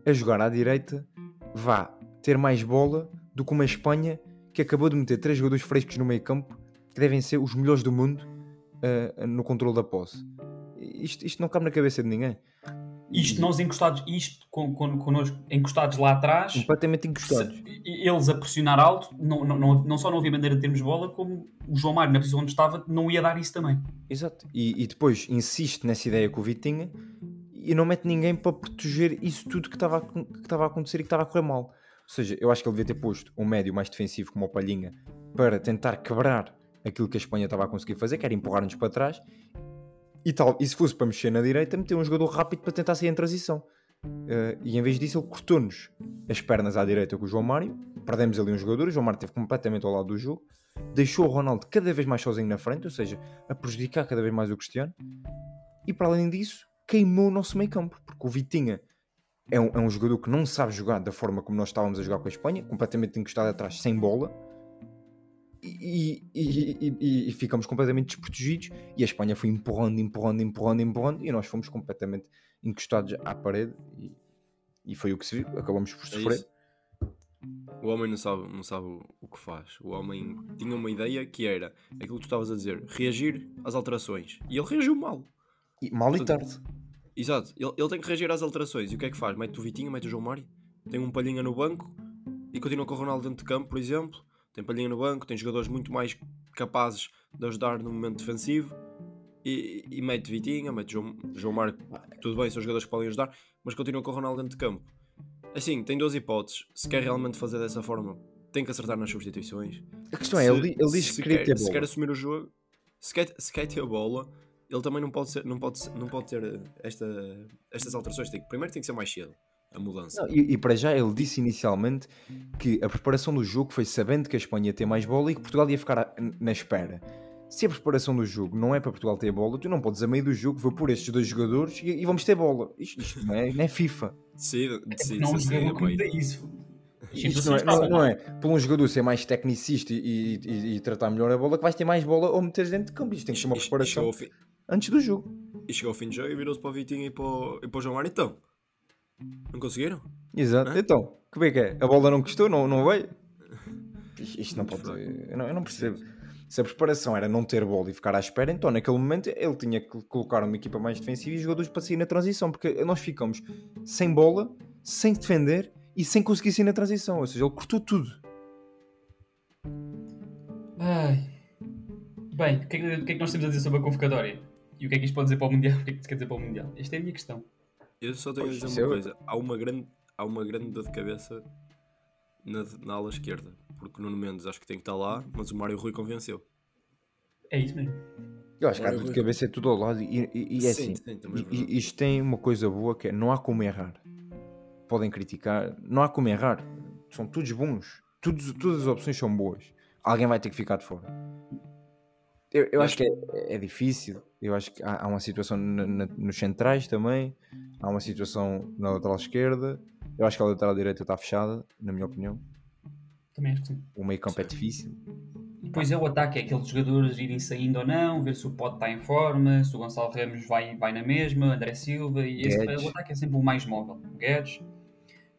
a jogar à direita vá ter mais bola do que uma Espanha que acabou de meter três jogadores frescos no meio campo que devem ser os melhores do mundo uh, no controle da posse. Isto, isto não cabe na cabeça de ninguém. Isto nós encostados, isto con, con, connosco encostados lá atrás, completamente encostados. eles a pressionar alto, não, não, não, não só não havia maneira de termos bola, como o João Mário, na posição onde estava, não ia dar isso também. Exato. E, e depois insiste nessa ideia com o Vitinha e não mete ninguém para proteger isso tudo que estava a, que estava a acontecer e que estava a correr mal. Ou seja, eu acho que ele devia ter posto um médio mais defensivo como o Palhinha para tentar quebrar aquilo que a Espanha estava a conseguir fazer, que era empurrar-nos para trás. E, tal, e se fosse para mexer na direita, meter um jogador rápido para tentar sair em transição. Uh, e em vez disso, ele cortou-nos as pernas à direita com o João Mário. Perdemos ali um jogador. O João Mário esteve completamente ao lado do jogo. Deixou o Ronaldo cada vez mais sozinho na frente, ou seja, a prejudicar cada vez mais o Cristiano. E para além disso, queimou o nosso meio campo, porque o Vitinha é um, é um jogador que não sabe jogar da forma como nós estávamos a jogar com a Espanha, completamente encostado atrás, sem bola, e, e, e, e, ficamos completamente desprotegidos. E a Espanha foi empurrando, empurrando, empurrando, empurrando, e nós fomos completamente encostados à parede. E, foi o que se viu, acabamos por é sofrer. É o homem não sabe, não sabe o que faz. O homem tinha uma ideia que era aquilo que tu estavas a dizer: reagir às alterações. E ele reagiu mal. mal e tarde. Exato, ele, ele tem que reagir às alterações. E o que é que faz? Mete o Vitinho, mete o João Mário, tem um palhinha no banco e continua com o Ronaldo dentro de campo, por exemplo. Tem palhinha no banco, tem jogadores muito mais capazes de ajudar no momento defensivo e, e mete Vitinha, mete João, João Marco, tudo bem, são jogadores que podem ajudar, mas continua com o Ronaldo dentro de campo. Assim, tem duas hipóteses. Se quer realmente fazer dessa forma, tem que acertar nas substituições. A questão é, Se- ele, ele diz se que queria quer, ter se bola. quer assumir o jogo, se quer, se quer ter a bola, ele também não pode, ser, não pode, não pode ter eh, esta, estas alterações. Tem, primeiro tem que ser mais cedo a mudança. Não, e, e para já ele disse inicialmente que a preparação do jogo foi sabendo que a Espanha ia ter mais bola e que Portugal ia ficar a- na espera. Se a preparação do jogo não é para Portugal ter bola, tu não podes a meio do jogo vou pôr estes dois jogadores e, e vamos ter bola. Isto, isto não, é, não é FIFA. Decide, É porque decide não é me bem. dê isso. Isto não é, não, não é por um jogador ser mais tecnicista e, e- e tratar melhor a bola que vais ter mais bola ou meter dentro de campo. Isto tem que ser uma preparação antes do jogo. E chegou ao fim do jogo e virou-se para o Vitinho e para o, e para o João Mário. Então, não conseguiram? Exato. Hã? Então, como é que é? A bola não custou, não, não veio? [laughs] Isto não pode. Eu não, eu não percebo. Se a preparação era não ter bola e ficar à espera, então naquele momento ele tinha que colocar uma equipa mais defensiva e jogadores para sair na transição, porque nós ficamos sem bola, sem defender e sem conseguir sair na transição. Ou seja, ele cortou tudo. Ai. Bem, o que, é que, o que é que nós temos a dizer sobre a convocatória? E o que é que isto pode dizer para o Mundial? [laughs] O que é que isto quer dizer para o Mundial? Esta é a minha questão. Eu só tenho Pois, a dizer é uma outra. coisa. Há uma grande, há uma grande dor de cabeça na, na ala esquerda. Porque o Nuno Mendes acho que tem que estar lá, mas o Mário Rui convenceu. É isso mesmo. Eu acho que a dor de cabeça é tudo ao lado e, e- e é Sim, assim. sim, é isto tem uma coisa boa que é não há como errar. Podem criticar, não há como errar. São todos bons. Todos, todas as opções são boas. Alguém vai ter que ficar de fora. Eu, eu acho que é, é difícil. Eu acho que há, há uma situação na- na- nos centrais também. Há uma situação na lateral esquerda. Eu acho que a lateral direita está fechada, na minha opinião. Também acho que sim. O meio campo é difícil. E depois é o ataque, é aqueles jogadores irem saindo ou não, ver se o Pote está em forma, se o Gonçalo Ramos vai, vai na mesma, André Silva, e esse, o ataque é sempre o mais móvel. O Guedes.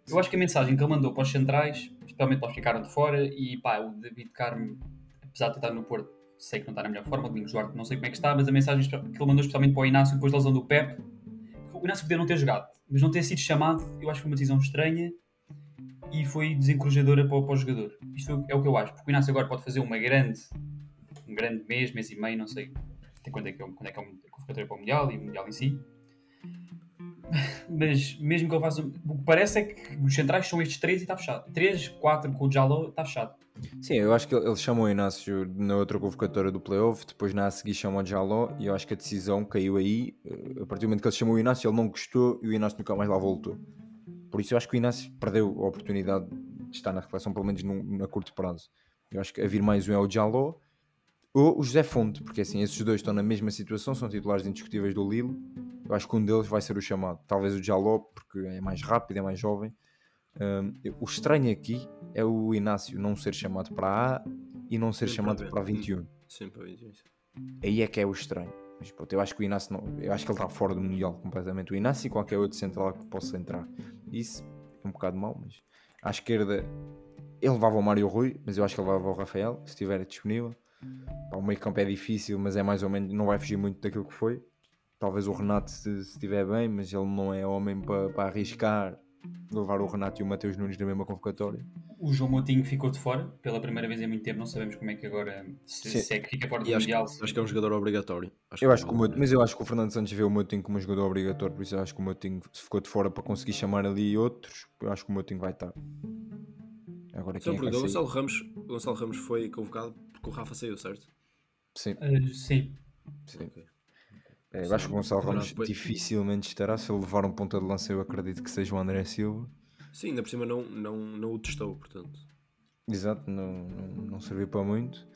Eu acho que a mensagem que ele mandou para os centrais, especialmente para os que ficaram de fora, e pá, o David Carmo, apesar de estar no Porto, sei que não está na melhor forma, o Domingos Duarte não sei como é que está, mas a mensagem que ele mandou especialmente para o Inácio depois da lesão do Pep, o Inácio podia não ter jogado, mas não ter sido chamado, eu acho que foi uma decisão estranha e foi desencorajadora para, o- para o jogador. Isto é o que eu acho, porque o Inácio agora pode fazer uma grande, um grande mês, mês e meio, não sei até quando é que é, o- quando é, que é a convocatória para o Mundial e o Mundial em si. [laughs] Mas mesmo que ele faça. O que parece é que os centrais são estes três e está fechado. 3, 4 com o Jaló está fechado. Sim, eu acho que ele ele chamou o Inácio na outra convocatória do playoff, depois na a seguir chamou o Jaló e eu acho que a decisão caiu aí. eh, A partir do momento que ele chamou o Inácio, ele não gostou e o Inácio nunca mais lá voltou. Por isso eu acho que o Inácio perdeu a oportunidade de estar na reflexão, pelo menos num, a curto prazo. Eu acho que a vir mais um é o Jaló ou o José Fonte, porque assim, esses dois estão na mesma situação, são titulares indiscutíveis do Lille. Eu acho que um deles vai ser o chamado. Talvez o Jaló, porque é mais rápido, é mais jovem. Um, o estranho aqui é o Inácio não ser chamado para a e não ser chamado para B. para a 21. Sim, para isso. Aí é que é o estranho. Mas pronto, eu acho que o Inácio não, eu acho que ele está fora do Mundial completamente. O Inácio e qualquer outro central que possa entrar. Isso é um bocado mau, mas à esquerda ele levava o Mário Rui, mas eu acho que ele levava o Rafael, se estiver disponível. Pá, o meio campo é difícil, mas é mais ou menos, não vai fugir muito daquilo que foi. Talvez o Renato se, se estiver bem, mas ele não é homem para, para arriscar levar o Renato e o Mateus Nunes na mesma convocatória. O João Moutinho ficou de fora pela primeira vez em muito tempo. Não sabemos como é que agora. Se, se é que fica fora do E acho, Mundial. acho que é um jogador obrigatório. Eu acho que o Moutinho, mas eu acho que o Fernando Santos vê o Moutinho como um jogador obrigatório, por isso eu acho que o Moutinho se ficou de fora para conseguir chamar ali outros, eu acho que o Moutinho vai estar. Agora Só quem é que o? Gonçalo Ramos, Gonçalo Ramos foi convocado porque o Rafa saiu, certo? Sim, Ah, sim. sim. Ok. É, eu acho que o Gonçalo Ramos depois- dificilmente estará. Se ele levar um ponta de lança, eu acredito que seja o André Silva. Sim, ainda por cima não, não, não o testou, portanto. Exato, não, não, não serviu para muito.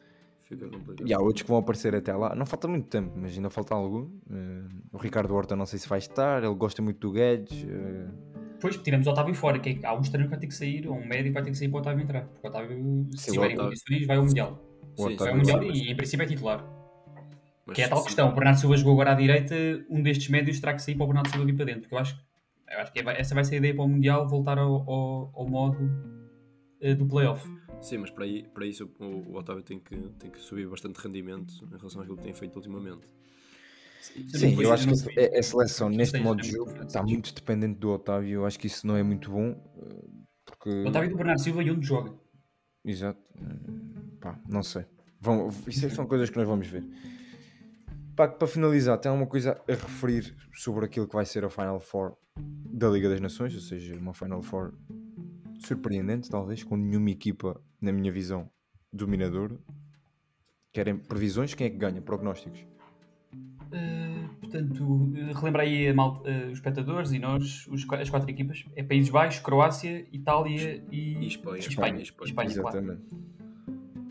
Fica complicado. E há outros que vão aparecer até lá. Não falta muito tempo, mas ainda falta algum. Eh, o Ricardo Horta não sei se vai estar, ele gosta muito do Guedes. eh, Depois tiramos o Otávio fora, que é, há um estranho que vai ter que sair, ou um médio que vai ter que sair para o Otávio entrar. Porque o Otávio, se estiver em condições, vai ao Mundial. Sim, Vai ao Mundial e em princípio é titular. Mas Que é a tal sim. questão. O Bernardo Silva jogou agora à direita, um destes médios terá que sair para o Bernardo Silva vir para dentro. Porque eu acho, eu acho que é- essa vai ser a ideia para o Mundial, voltar ao, ao, ao modo eh, do playoff. Sim, mas para, aí, para isso o, o Otávio tem que, tem que subir bastante rendimento em relação àquilo que tem feito ultimamente. Sim, Não eu acho que a, a seleção não neste sei, modo de jogo está muito dependente do Otávio. Eu acho que isso não é muito bom. eh, Porque... O Otávio do Bernardo Silva e onde joga. Exato. Pá, não sei. Vão, isso é- são coisas que nós vamos ver. Para, para finalizar, tem alguma coisa a referir sobre aquilo que vai ser a Final Four da Liga das Nações, ou seja, uma Final Four surpreendente, talvez, com nenhuma equipa, na minha visão, dominadora. Querem previsões? Quem é que ganha? Prognósticos? Uh, portanto, uh, relembra aí a mal- uh, os espectadores e nós, os as quatro equipas. É Países Baixos, Croácia, Itália e, E Espanha. Espanha. Espanha. Espanha, claro. Exatamente.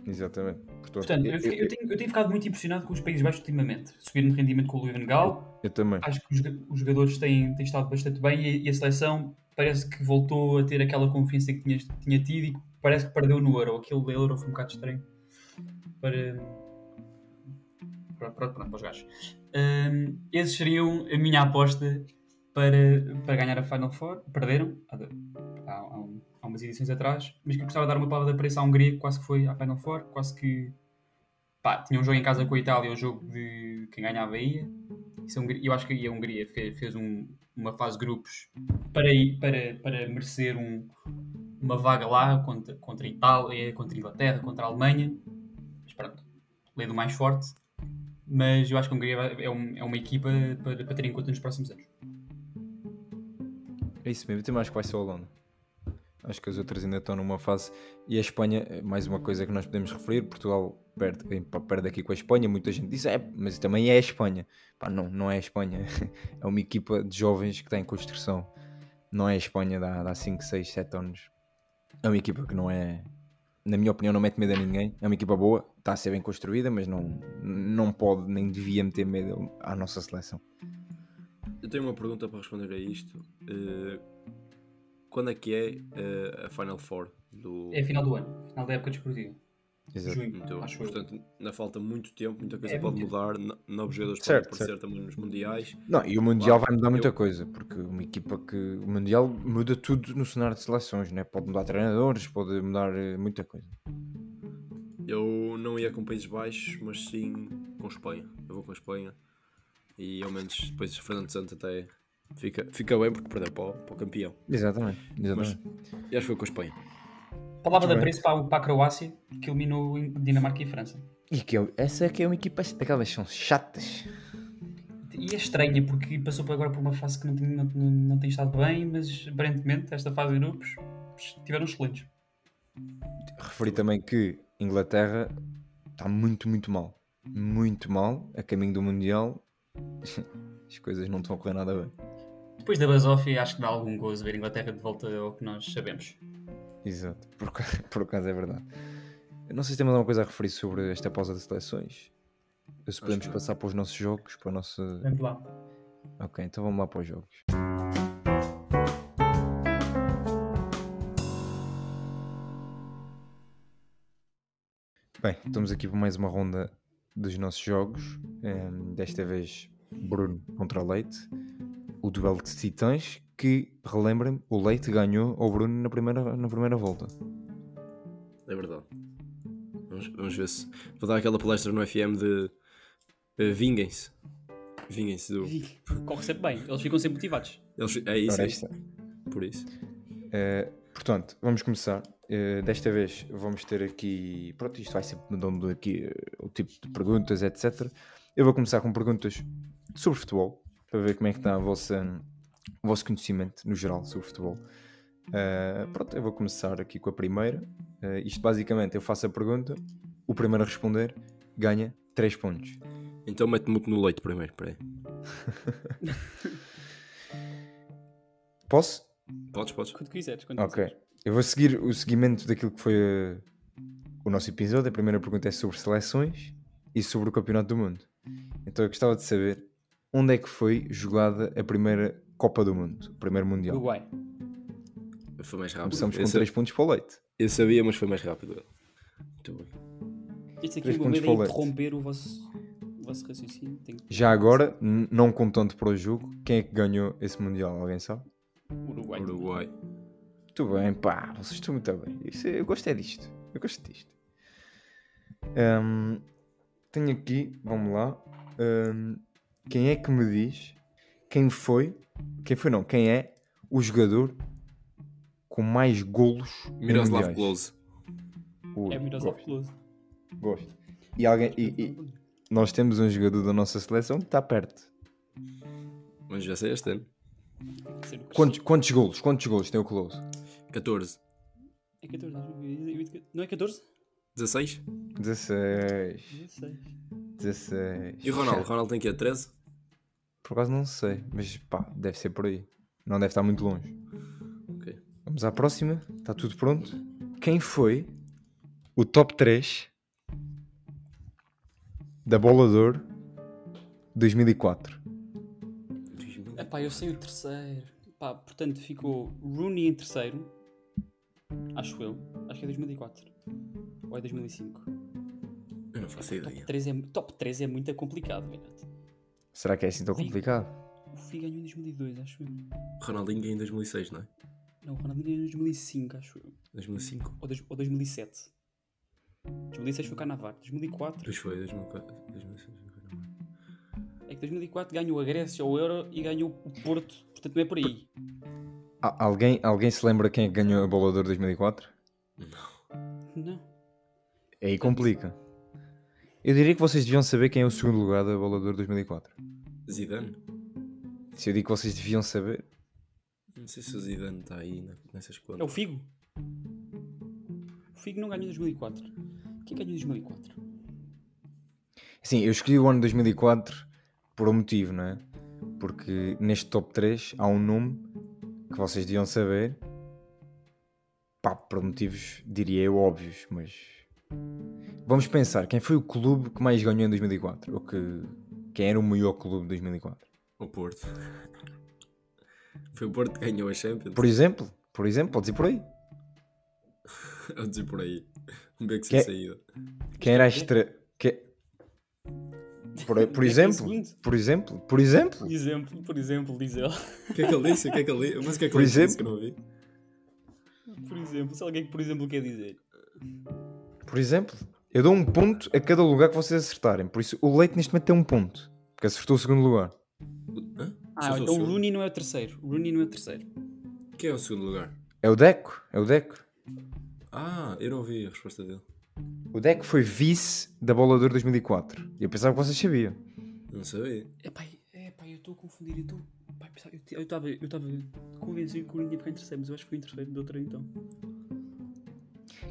Exatamente. Portanto, Portanto, eu, eu, fiquei- eu tenho, eu tenho ficado muito impressionado com os Países Baixos ultimamente. Subiram de rendimento com o Gaal. eu também. Acho que os, os jogadores têm, têm estado bastante bem e, e a seleção parece que voltou a ter aquela confiança que tinha, tinha tido e parece que perdeu no Euro. Aquele Euro foi um bocado estranho para, para, para, pronto, para os gajos. Hum, esses seriam a minha aposta para, para ganhar a Final Four. Perderam há, umas edições atrás, mas que eu gostava de dar uma palavra de apreço à Hungria, que quase que foi à Final Four, quase que pá, tinha um jogo em casa com a Itália, o jogo de quem ganhava ia. Hungria- eu acho que a Hungria fez, fez um- uma fase de grupos para, ir- para, para merecer um- uma vaga lá contra, contra a Itália, contra a Inglaterra, contra a Alemanha. Mas pronto, lei do mais forte. Mas eu acho que a Hungria é, um- é uma equipa para, para ter em conta nos próximos anos. É isso mesmo, eu também acho que vai ser a Holanda. Acho que as outras ainda estão numa fase. E a Espanha, é mais uma coisa que nós podemos referir: Portugal perde, perde aqui com a Espanha. Muita gente diz, é, mas também é a Espanha. Pá, não, não é a Espanha. [laughs] É uma equipa de jovens que está em construção. Não é a Espanha de há, de há 5, 6, 7 anos. É uma equipa que não é, na minha opinião, não mete medo a ninguém. É uma equipa boa, está a ser bem construída, mas não, não pode nem devia meter medo à nossa seleção. Eu tenho uma pergunta para responder a isto. Eh, quando é que é eh, a Final Four do. É a final do ano, final da época desportiva. Exato. Junho, Então, acho eu. portanto, ainda falta muito tempo, muita coisa É pode muito mudar, no- novos jogadores Certo, podem aparecer também nos mundiais. Não, e o Mundial Claro, vai mudar muita eu- coisa, porque uma equipa que. O Mundial muda tudo no cenário de seleções, né? Pode mudar treinadores, pode mudar eh, muita coisa. Eu não ia com Países Baixos, mas sim com Espanha. Eu vou com a Espanha e ao menos depois Fernando Santos até fica, fica bem porque perdeu para o, para o campeão. Exatamente, exatamente. E acho que foi com a Espanha. Palavra de apreço para, a- para a Croácia, que eliminou Dinamarca e França. E que é- essa é que é uma equipa daquelas que são chatas. E é estranha porque passou agora por uma fase que não tem, não, não, não tem estado bem, mas aparentemente esta fase de grupos estiveram excelentes. Referi também que Inglaterra está muito, muito mal. Muito mal, a caminho do Mundial. [laughs] As coisas não estão a correr nada bem. Depois da Basófia, acho que dá algum gozo ver a Inglaterra de volta ao que nós sabemos. Exato, por, [laughs] por acaso é verdade. Não sei se temos alguma coisa a referir sobre esta pausa de seleções. Se podemos que passar para os nossos jogos, para a nossa. Vamos lá. Ok, então vamos lá para os jogos. Bem, estamos aqui para mais uma ronda dos nossos jogos. Em, desta vez, Bruno contra Leite. O duelo de titãs que, relembrem-me, o Leite ganhou ao Bruno na primeira, na primeira volta. É verdade. Vamos, vamos ver se. Vou dar aquela palestra no FM de. eh, Vinguem-se. Vinguem-se do. Corre sempre bem, eles ficam sempre motivados. Eles, é isso, é esta. por isso. Uh, portanto, vamos começar. Uh, desta vez vamos ter aqui. Pronto, isto vai ser mudando aqui uh, o tipo de perguntas, etc. Eu vou começar com perguntas sobre futebol, para ver como é que está a vossa, o vosso conhecimento no geral sobre futebol. Uh, pronto, eu vou começar aqui com a primeira. Uh, isto basicamente eu faço a pergunta, o primeiro a responder ganha 3 pontos. Então mete-me no leite primeiro, peraí. [laughs] Posso? Podes, podes. Quando quiseres. Quando Ok. Eu vou seguir o seguimento daquilo que foi uh, o nosso episódio. A primeira pergunta é sobre seleções e sobre o Campeonato do Mundo. Então eu gostava de saber onde é que foi jogada a primeira Copa do Mundo, o primeiro Mundial. Uruguai. Foi mais rápido. Começamos com eu, 3 pontos para o leite. eu sabia, mas foi mais rápido. Muito bem. Este aqui medo é para o Leite. interromper o vosso, o vosso raciocínio. Que- Já agora, não contando para o jogo, quem é que ganhou esse Mundial? Alguém sabe? Uruguai. Uruguai. Muito bem, pá, vocês estão muito bem. Isso, eu gosto é disto. Eu gosto disto. Ahm, tenho aqui, vamos lá. ahm, quem é que me diz quem foi? Quem foi não? Quem é o jogador com mais golos Miroslav? Klose. Ui, É Miroslav gosto, Klose. gosto. E alguém. e- e nós temos um jogador da nossa seleção que está perto. Mas já sei este ano. O Quantos, quantos golos? Quantos golos tem o Close? 14. É 14, acho que- eu- eu- não é 14? 16? 16. 16. 16. E o Ronaldo? Ronaldo tem que 13? Por acaso não sei, mas pá, deve ser por aí. Não deve estar muito longe. Ok. Vamos à próxima. Está tudo pronto? Quem foi o top 3 da Bola de Ouro 2004? Epá, eu sei o terceiro. Pá, portanto ficou Rooney em terceiro. Acho eu. Acho que é 2004. Ou é 2005. Eu não faço Top ideia. 3 é, top 3 é muito complicado. Será que é assim tão complicado? O Fih ganhou em 2002, acho eu. Ronaldinho em 2006, não é? Não, o Ronaldinho ganhou em 2005, acho eu. 2005? Ou, dois- ou 2007. 2006 foi o Cannavaro. 2004 Pois foi, 2004. 2006. é que 2004 ganhou a Grécia o Euro e ganhou o Porto. Portanto, não é por aí. Ah, alguém, alguém se lembra quem é que ganhou a Bola de Ouro 2004? Não. Aí complica. Eu diria que vocês deviam saber quem é o segundo lugar da Bola de Ouro 2004. Zidane? Se eu digo que vocês deviam saber, Não sei se o Zidane está aí nessas É o contas. Figo. O Figo não ganhou em 2004. Quem ganhou em 2004? Sim, eu escolhi o ano 2004 por um motivo, não é? Porque neste top 3 há um nome que vocês deviam saber. Pá, por motivos, diria eu, óbvios, mas. Vamos pensar, quem foi o clube que mais ganhou em 2004? Ou que. Quem era o maior clube de 2004? O Porto. Foi o Porto que ganhou a Champions. Por exemplo, por exemplo, pode ir por aí. [laughs] A dizer por aí. Um beco Que sem é- saída. Quem era a estrela. Que... Por, por É exemplo, segundo. por exemplo, por exemplo, Por exemplo, por exemplo, diz ele. O que é que ele disse? O que é que ele disse? Mas o que é que Por ele disse exemplo? que eu não ouvi? Por exemplo, se alguém que por exemplo quer dizer. Por exemplo, eu dou um ponto a cada lugar que vocês acertarem. Por isso, o Leite neste momento tem um ponto, porque acertou o segundo lugar. Hã? Ah, então o segundo. Rooney não é o terceiro. O Rooney não é o terceiro. Quem é o segundo lugar? É o Deco, é o Deco. Ah, eu não ouvi a resposta dele. O Deco foi vice da Bola de Ouro 2004. E eu pensava que vocês sabiam. Não sabia. Epá, epá, eu estou a confundir. Eu estou. estava eu estava convencido que o Rooney ia ficar em terceiro, mas eu acho que foi em terceiro do outro então.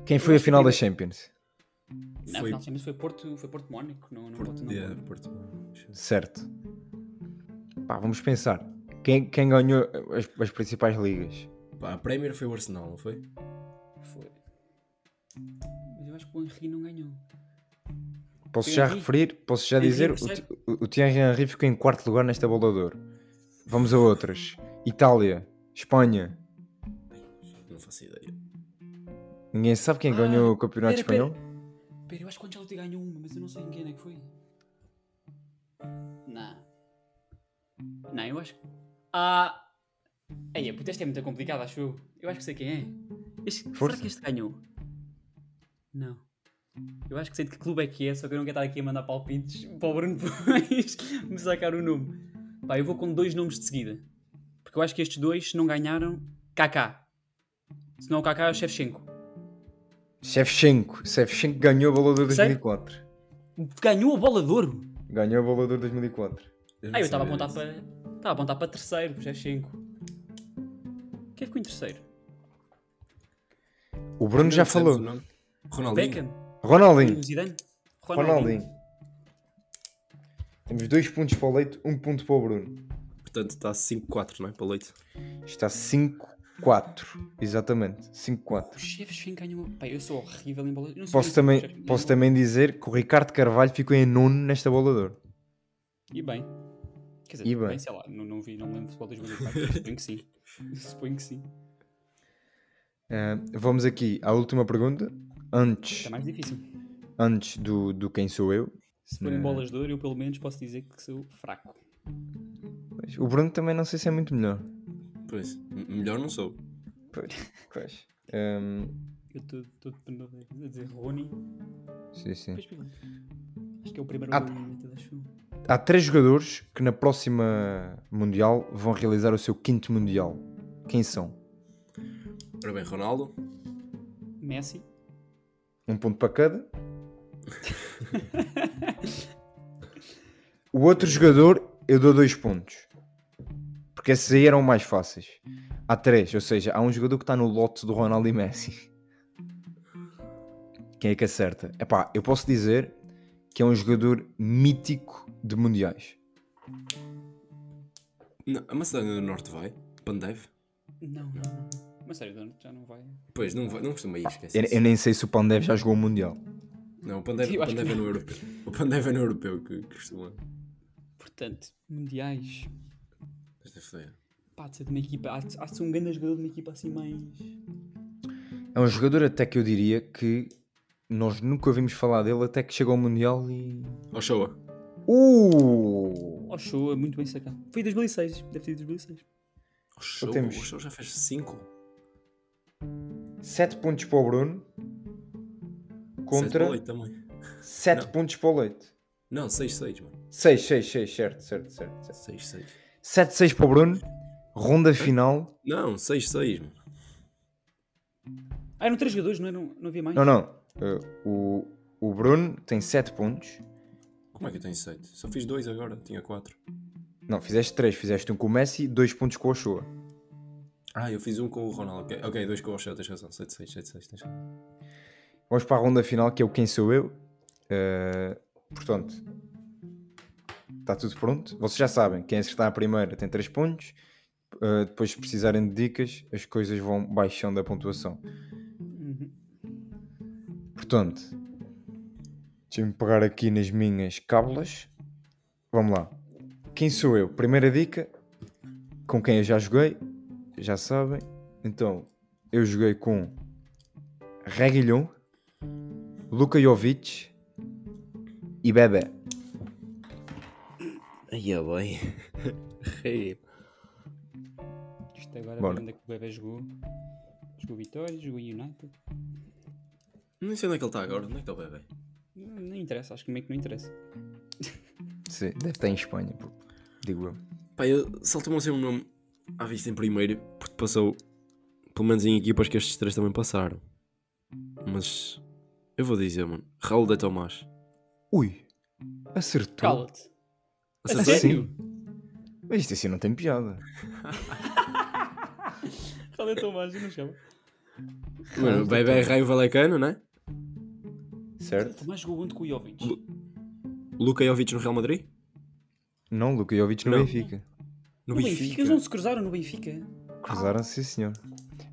Quem foi a final da Champions? Não, Foi afinal, mas foi Porto, foi Porto Mónico, não, não Porto. Porto, não. Yeah, Porto. Certo. Pá, vamos pensar. Quem, quem ganhou as, as principais ligas? Pá, a Premier foi o Arsenal, não foi? Foi. Mas eu acho que o Henry não ganhou. Posso Foi já Henry. referir, posso já Henry dizer, o, o, o Thierry Henry ficou em quarto lugar nesta Bola de Ouro. Vamos a outras. Itália, Espanha. Não faço ideia. Ninguém sabe quem Ah, ganhou o Campeonato pera, pera. Espanhol? Pera, eu acho que o Ancelotti ganhou uma, mas eu não sei em quem é que foi. Não. Não, eu acho que. Ah! Ei, este é muito complicado, acho eu. Eu acho que sei quem é. Este- Força. Será que este ganhou? Não. Eu acho que sei de que clube é que é, só que eu não quero estar aqui a mandar palpites para o Bruno [laughs] depois me sacar o nome. Pá, eu vou com dois nomes de seguida. Porque eu acho que estes dois, se não ganharam, Kaká. Se não o Kaká, é o Shevchenko. Shevchenko. Shevchenko ganhou a Bola de Ouro Sério? 2004. Ganhou a bola de ouro! Ganhou a Bola de Ouro 2004. não Ah, eu estava a apontar para. Estava a apontar para terceiro, Shevchenko. Quem ficou em terceiro? O Bruno já falou. o nome? Ronaldinho. Beckham? Ronaldinho. Zidane? Ronaldinho. Temos dois pontos para o Leite, um ponto para o Bruno. Portanto está 5-4, não é? Para o leite. Está 5-4. Exatamente. 5-4. O Shevchenko ganhou. Pá, eu sou horrível em bola. Posso quem também, posso ganhou. também dizer que o Ricardo Carvalho ficou em nono nesta bola de ouro. E bem. Quer dizer, E bem. bem. sei lá, não, não vi, não lembro de futebol 2004. eu [laughs] Suponho que sim. [laughs] Suponho que sim. Ah, vamos aqui à última pergunta. Antes, É mais difícil. antes do, do quem sou eu. Se forem Não. bolas de ouro, eu pelo menos posso dizer que sou fraco. O Bruno também não sei se é muito melhor. Pois. Melhor não sou. Pois. [laughs] pois. Ahm, Eu estou a dizer Rony. sim, sim. Depois. Acho que é o primeiro eu. Há três jogadores que na próxima Mundial vão realizar o seu quinto Mundial. Quem são? Ora bem, Ronaldo. Messi. Um ponto para cada. [laughs] O outro jogador, eu dou dois pontos. Porque esses aí eram mais fáceis. Há três, ou seja, há um jogador que está no lote do Ronaldo e Messi. Quem é que acerta? Epá, eu posso dizer que é um jogador mítico de mundiais. Não, a Macedónia do Norte vai? Pandev? Não, não, não. Mas sério, Dono, já não vai. Pois, não, vai, não costuma ir, esquece Eu, eu nem sei se o Pandev já jogou o Mundial. Não, o Pandev, Eu o acho que Pandev é no europeu. O Pandev é no europeu que, que costuma. Portanto, mundiais. É foder. Pá, de ser de uma equipa. Há de há de ser um grande jogador de uma equipa assim mais. É um jogador até que eu diria que nós nunca ouvimos falar dele até que chegou ao Mundial e... Ochoa. Uh! Ochoa, muito bem sacado. Foi em 2006, deve ter sido 2006. Ochoa, temos- Ochoa já fez 5. 7 pontos para o Bruno contra também. 7 Não. pontos para o Leite. Não, 6-6, mano. 6, 6, 6, certo, certo, certo. certo. 6-6. 7, 6 para o Bruno. Ronda final. Não, 6-6, mano. Ah, eram três jogadores, não, eram, não havia mais? Não, não. Uh, o, o Bruno tem 7 pontos. Como é que eu tenho 7? Só fiz 2 agora, tinha 4. Não, fizeste 3. Fizeste um com o Messi, 2 pontos com o Ochoa. Ah, eu fiz um com o Ronaldo. Ok, 2 com o Ochoa, tens razão. 7-6, 7-6, tens razão. Vamos para a ronda final, que é o Quem Sou Eu. Uh, portanto, está tudo pronto. Vocês já sabem, quem acertar a primeira tem 3 pontos. Uh, depois, se precisarem de dicas, as coisas vão baixando a pontuação. Portanto, deixa-me pegar aqui nas minhas cábulas. Vamos lá. Quem sou eu? Primeira dica, com quem eu já joguei, já sabem. Então, eu joguei com Reguilhon, Luka Jovic e Bebé. É bem. [laughs] Rei. Isto agora, Bora. é que o bebê jogou. Jogou Vitória, jogou United. Não sei onde é que ele está agora. Onde é que está o bebê? Não, nem interessa, acho que meio que não interessa. [laughs] Sim, deve estar em Espanha, pô. digo eu. Pá, eu saltou-me assim um nome à vista em primeiro, porque passou, pelo menos em equipas que estes três também passaram. Mas eu vou dizer, mano, Raul de Tomás. Ui, acertou. Cala-te. Acertei? sério? Mas isto assim não tem piada. [laughs] Qual é a tua margem? Não chama. Mano, o bebê é Raio Valecano, né? Certo? Tomás jogou onde com o Jovic? Lu- Luka Jovic no Real Madrid? Não, Luka Jovic no Não. Benfica. No, No Benfica? Benfica? Eles não se cruzaram no Benfica? Cruzaram-se, sim senhor.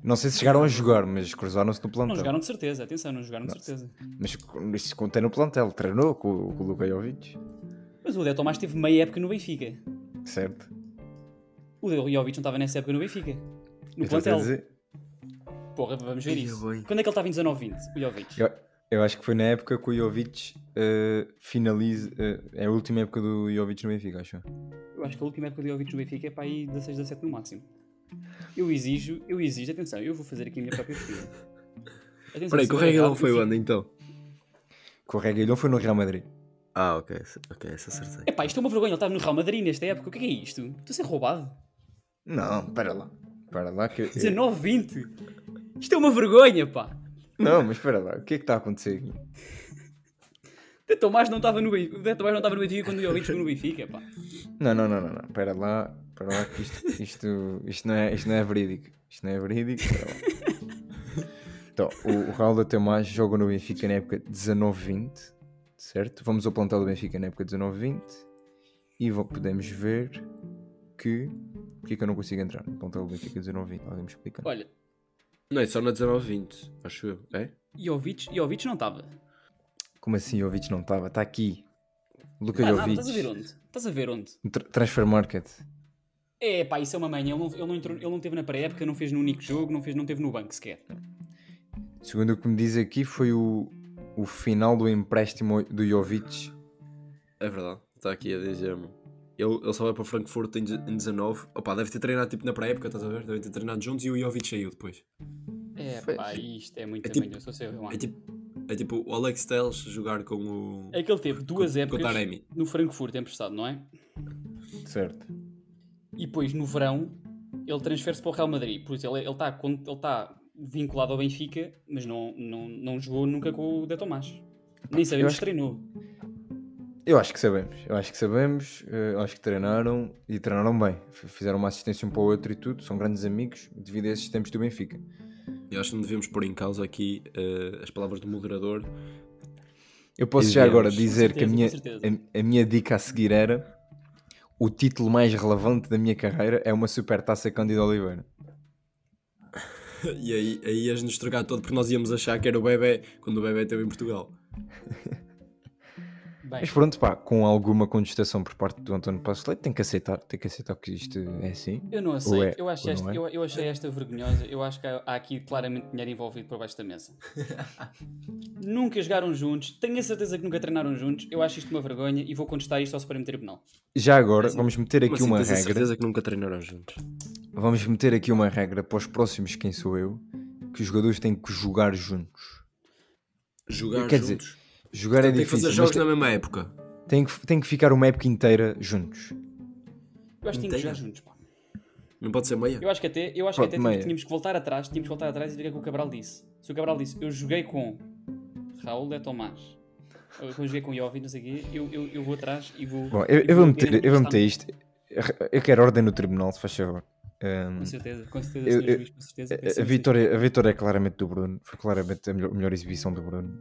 Não sei se chegaram a jogar, mas cruzaram-se no Não plantel. jogaram de certeza, atenção, não jogaram de Não. certeza. Mas isso contém no plantel. Treinou com, com o Luka Jovic. Mas o Del Tomás teve meia época no Benfica. Certo? O Del Jovic não estava nessa época no Benfica. No Eu a plantel. dizer. Porra, vamos ver isso. Quando é que ele estava em 19-20? O Jovic. Eu, eu acho que foi na época que o Jovic eh, finaliza. eh, é a última época do Jovic no Benfica, acho. Eu acho que a última época do Jovic no Benfica é para aí 16, 17 no máximo. Eu exijo, eu exijo, atenção, eu vou fazer aqui a minha própria pesquisa. [laughs] Atenção, Peraí, que o errado, foi onde então? Que o Reguilhão foi no Real Madrid. Ah, ok, ok, essa acertei. Epá, isto é uma vergonha, ele estava no Real Madrid nesta época. O que é, que é isto? Estou a ser roubado. Não, para lá. Para lá que. eu- 19, 20. Isto é uma vergonha, pá. Não, mas espera lá. O que é que está a acontecer aqui? O Tomás não estava no Benfica. De Tomás não estava no Benfica quando o Jovic no Benfica, pá. Não, não, não, não. não. Espera lá. Espera lá que isto, isto, isto, não é, isto não é verídico. Isto não é verídico. Espera lá. Então, o, o Raul da Tomás joga no Benfica na época 19-20. Certo? Vamos ao plantel do Benfica na época 19-20. E podemos ver que. Porquê que eu não consigo entrar no plantel do Benfica 19-20? Alguém me explica? Olha, Não, é só na 19-20, acho eu. É? Jovic, Jovic não estava. Como assim Jovic não estava? Está aqui. Luka Ah, Jovic. estás a ver onde? Estás a ver onde? Tra- Transfer Market. É, pá, isso é uma manhã. Ele não, ele não, entrou, ele não teve na pré-época, não fez no único jogo, não, fez, não teve no banco sequer. Segundo o que me diz aqui, foi o, o final do empréstimo do Jovic. É verdade, está aqui a dizer-me. Ele, ele só vai para Frankfurt em, em 19. Opa, deve ter treinado tipo na pré-época, estás a ver? Devem ter treinado juntos e o Jovic saiu depois. É, pá, isto é muito É tipo- tamanho. Eu sou seu, É tipo, é tipo o Alex Telles jogar com o. É que ele teve duas com, com épocas Taremi. no Frankfurt emprestado, não é? Certo. E depois no verão ele transfere-se para o Real Madrid. Por isso ele está ele tá vinculado ao Benfica, mas não, não, não jogou nunca com o De Tomás. Nem sabemos se treinou. Eu acho que sabemos, eu acho que sabemos, eh, acho que treinaram e treinaram bem. Fizeram uma assistência um para o outro e tudo, são grandes amigos devido a esses tempos do Benfica. Eu acho que não devemos pôr em causa aqui eh, as palavras do moderador. Eu posso já agora dizer Com que a minha, certeza, a, a minha dica a seguir era o título mais relevante da minha carreira é uma super taça Cândido Oliveira. [laughs] E aí, aí ias nos estragar todo porque nós íamos achar que era o bebê quando o bebê esteve em Portugal. [laughs] Bem, Mas pronto, pá, com alguma contestação por parte do António Passos Leite, tem que aceitar, tem que aceitar que isto é assim. eu não aceito. é- eu, acho esta, não é? eu, eu achei esta vergonhosa. Eu acho que há, há aqui claramente dinheiro envolvido por baixo da mesa. [laughs] nunca jogaram juntos. Tenho a certeza que nunca treinaram juntos. Eu acho isto uma vergonha e vou contestar isto ao Supremo Tribunal. Já agora, Mas- vamos meter aqui assim, uma tens a regra. certeza que nunca treinaram juntos. Vamos meter aqui uma regra para os próximos Quem Sou Eu, que os jogadores têm que jogar juntos. Jogar Quer dizer, Jogar é tem que fazer difícil, jogos na mesma época. tem que, tem que ficar uma época inteira juntos. Eu acho que tínhamos que jogar juntos. Pá. Não pode ser meia. Eu acho que até, eu acho Pronto, que até meia. tínhamos que voltar atrás. Tínhamos que voltar atrás e ver o que é o Cabral disse. Se o Cabral disse, eu joguei com Raul de Tomás. Eu joguei com Jovi, não sei o quê. Eu, eu, eu vou atrás e vou. Bom, eu, eu vou meter, eu vou meter isto. Eu quero ordem no tribunal, se faz favor. Um, Com certeza, com certeza, Eu- juiz, com certeza. a, a vitória, a vitória é claramente do Bruno. Foi claramente a melhor, a melhor exibição do Bruno.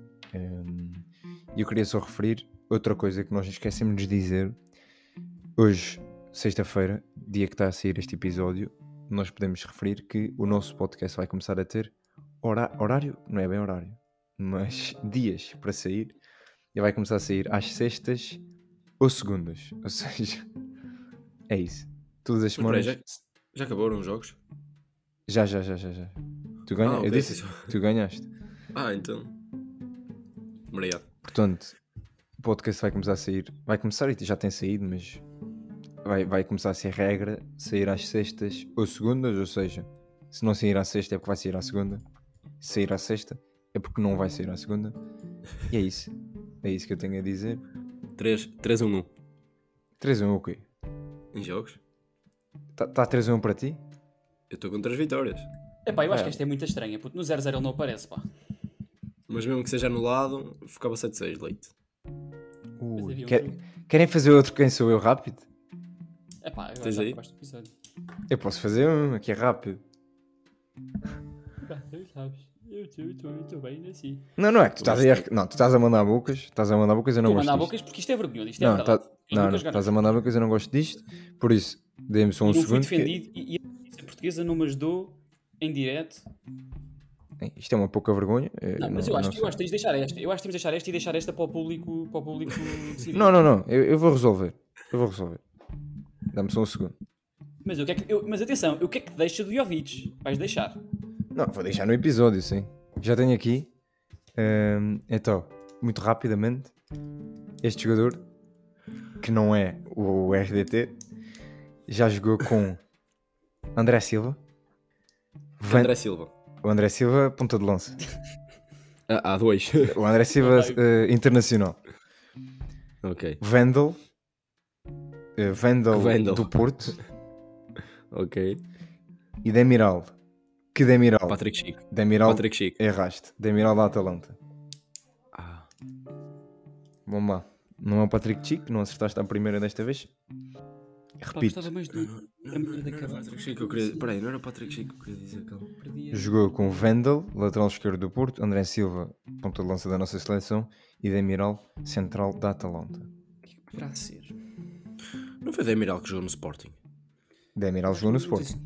E eu queria só referir outra coisa que nós esquecemos de dizer. Hoje, sexta-feira, dia que está a sair este episódio, nós podemos referir que o nosso podcast vai começar a ter horário, não é bem horário, mas [laughs] dias para sair. E vai começar a sair às sextas ou segundas. Ou seja, [laughs] é isso. Todas as semanas. já, já acabaram os jogos? Já, já, já, já, já. Tu ganhas? Ah, ok, eu disse, tu ganhaste. Ah, então. Obrigado. Portanto, o podcast vai começar a sair. Vai começar e já tem saído, mas vai, vai começar a ser regra sair às sextas ou segundas, ou seja, se não sair à sexta é porque vai sair à segunda. Se sair à sexta é porque não vai sair à segunda. E é isso. É isso que eu tenho a dizer. 3, 3 a 1 3 a 1 o quê? em jogos. Está tá 3 a 1 para ti? Eu estou com 3 vitórias. Epá, eu acho É. que esta é muito estranha, porque no 0-0 ele não aparece, pá. Mas mesmo que seja anulado, ficava 7-6 leite. Ui, um quer- querem fazer outro quem sou eu rápido? Epá, agora Tens já aí? acabaste o episódio. Eu posso fazer um, aqui é rápido. Pá, tu sabes. Eu estou muito bem assim. Não, não é que tu estás, a, não, tu estás a mandar bocas, estás a mandar bocas, eu não a gosto mandar disto. bocas porque isto é vergonhoso, isto é Não, verdade. tá- não, não, estás a mandar bocas, eu não gosto disto, por isso, dê-me só um E não fui segundo. que- defendido e, e a portuguesa não me ajudou em direto. Isto é uma pouca vergonha. eh, Não, mas não- eu acho, não que- eu acho que tens de deixar esta. Eu acho que temos de deixar esta e deixar esta para o público, para o público decidir. Não, não, não, eu, eu vou resolver. Eu vou resolver. Dá-me só um segundo. Mas, o que é que, eu- mas atenção, o que é que deixa do Jovic? Vais deixar. Não, vou deixar no episódio, sim. Já tenho aqui. Ehm, então, muito rapidamente, este jogador, que não é o RDT, já jogou com André Silva. Van- André Silva. O André Silva, ponta de lança. Ah, há dois. O André Silva, eh, internacional. ok, Vendel. eh, Vendel, Vendel. do Porto. ok. E Demiral. Que Demiral? Patrick Chico. Demiral Patrick Chico. erraste. Demiral da Atalanta. Ah, Vamos lá. Não é o Patrick Chico, não acertaste a primeira desta vez. Repito, gostava mais do. não, não, não, não era Patrick Chico. Eu queria... Peraí, não era Patrick Chico que eu queria dizer, calma. Jogou com Vendel, lateral esquerdo do Porto, André Silva, ponta de lança da nossa seleção, e Demiral, central da Atalanta. O que é que poderá ser? Não foi Demiral que jogou no Sporting? Demiral jogou no Sporting.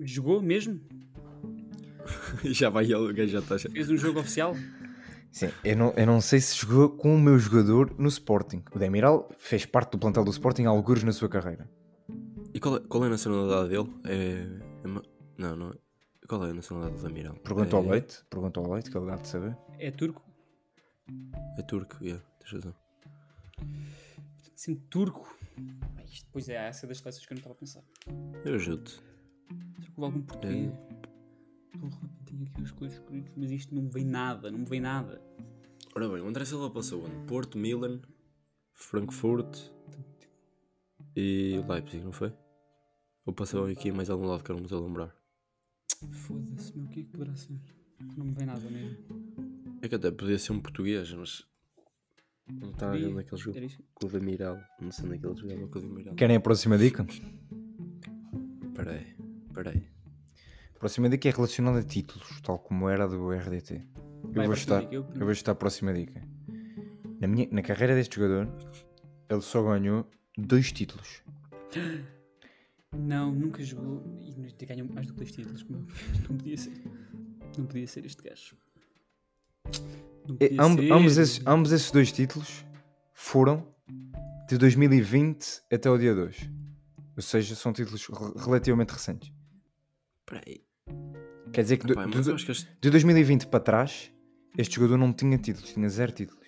Jogou mesmo? [laughs] já vai ele, o gajo já está. Fez um jogo oficial? Sim, eu não, eu não sei se jogou com o meu jogador no Sporting. O Demiral fez parte do plantel do Sporting há alguns na sua carreira. E qual é, qual é a nacionalidade dele? É... é Não, não é. Qual é a nacionalidade do Demiral? Pergunta é... ao Leite, pergunta ao Leite, que ele dá de saber. É turco? É turco, yeah, tens razão. Sim, turco. Isto depois é essa das seleções que eu não estava a pensar. Eu ajudo. Será que houve algum português? Porra, tenho aqui as coisas escritas, mas isto não me vem nada, não me vem nada. Ora bem, o André Silva passou onde? Porto, Milan, Frankfurt e Leipzig, não foi? Ou passou aqui mais algum lado que eu não me estou a lembrar? Foda-se, meu, o que é que poderá ser? Não me vem nada mesmo. É que até podia ser um português, mas Não estava a ver onde que ele jogou. Era isso? Com o Damiral. Não sei onde é que ele jogava com o Damiral. Querem a próxima dica? Peraí, peraí. A próxima dica é relacionada a títulos, tal como era do RDT. Eu Vai, vou estar, dica, eu- eu vou estar a próxima dica. Na, minha, na carreira deste jogador, ele só ganhou dois títulos. Não, nunca jogou e ganhou mais do que dois títulos. como. [laughs] Não podia ser. Não podia ser este gajo. Podia amb- ambos, esses, ambos esses dois títulos foram de 2020 até o dia 2. Ou seja, são títulos re- relativamente recentes. Peraí. Quer dizer que do- Epá, do- eu acho que este... de 2020 para trás, este jogador não tinha títulos, tinha zero títulos.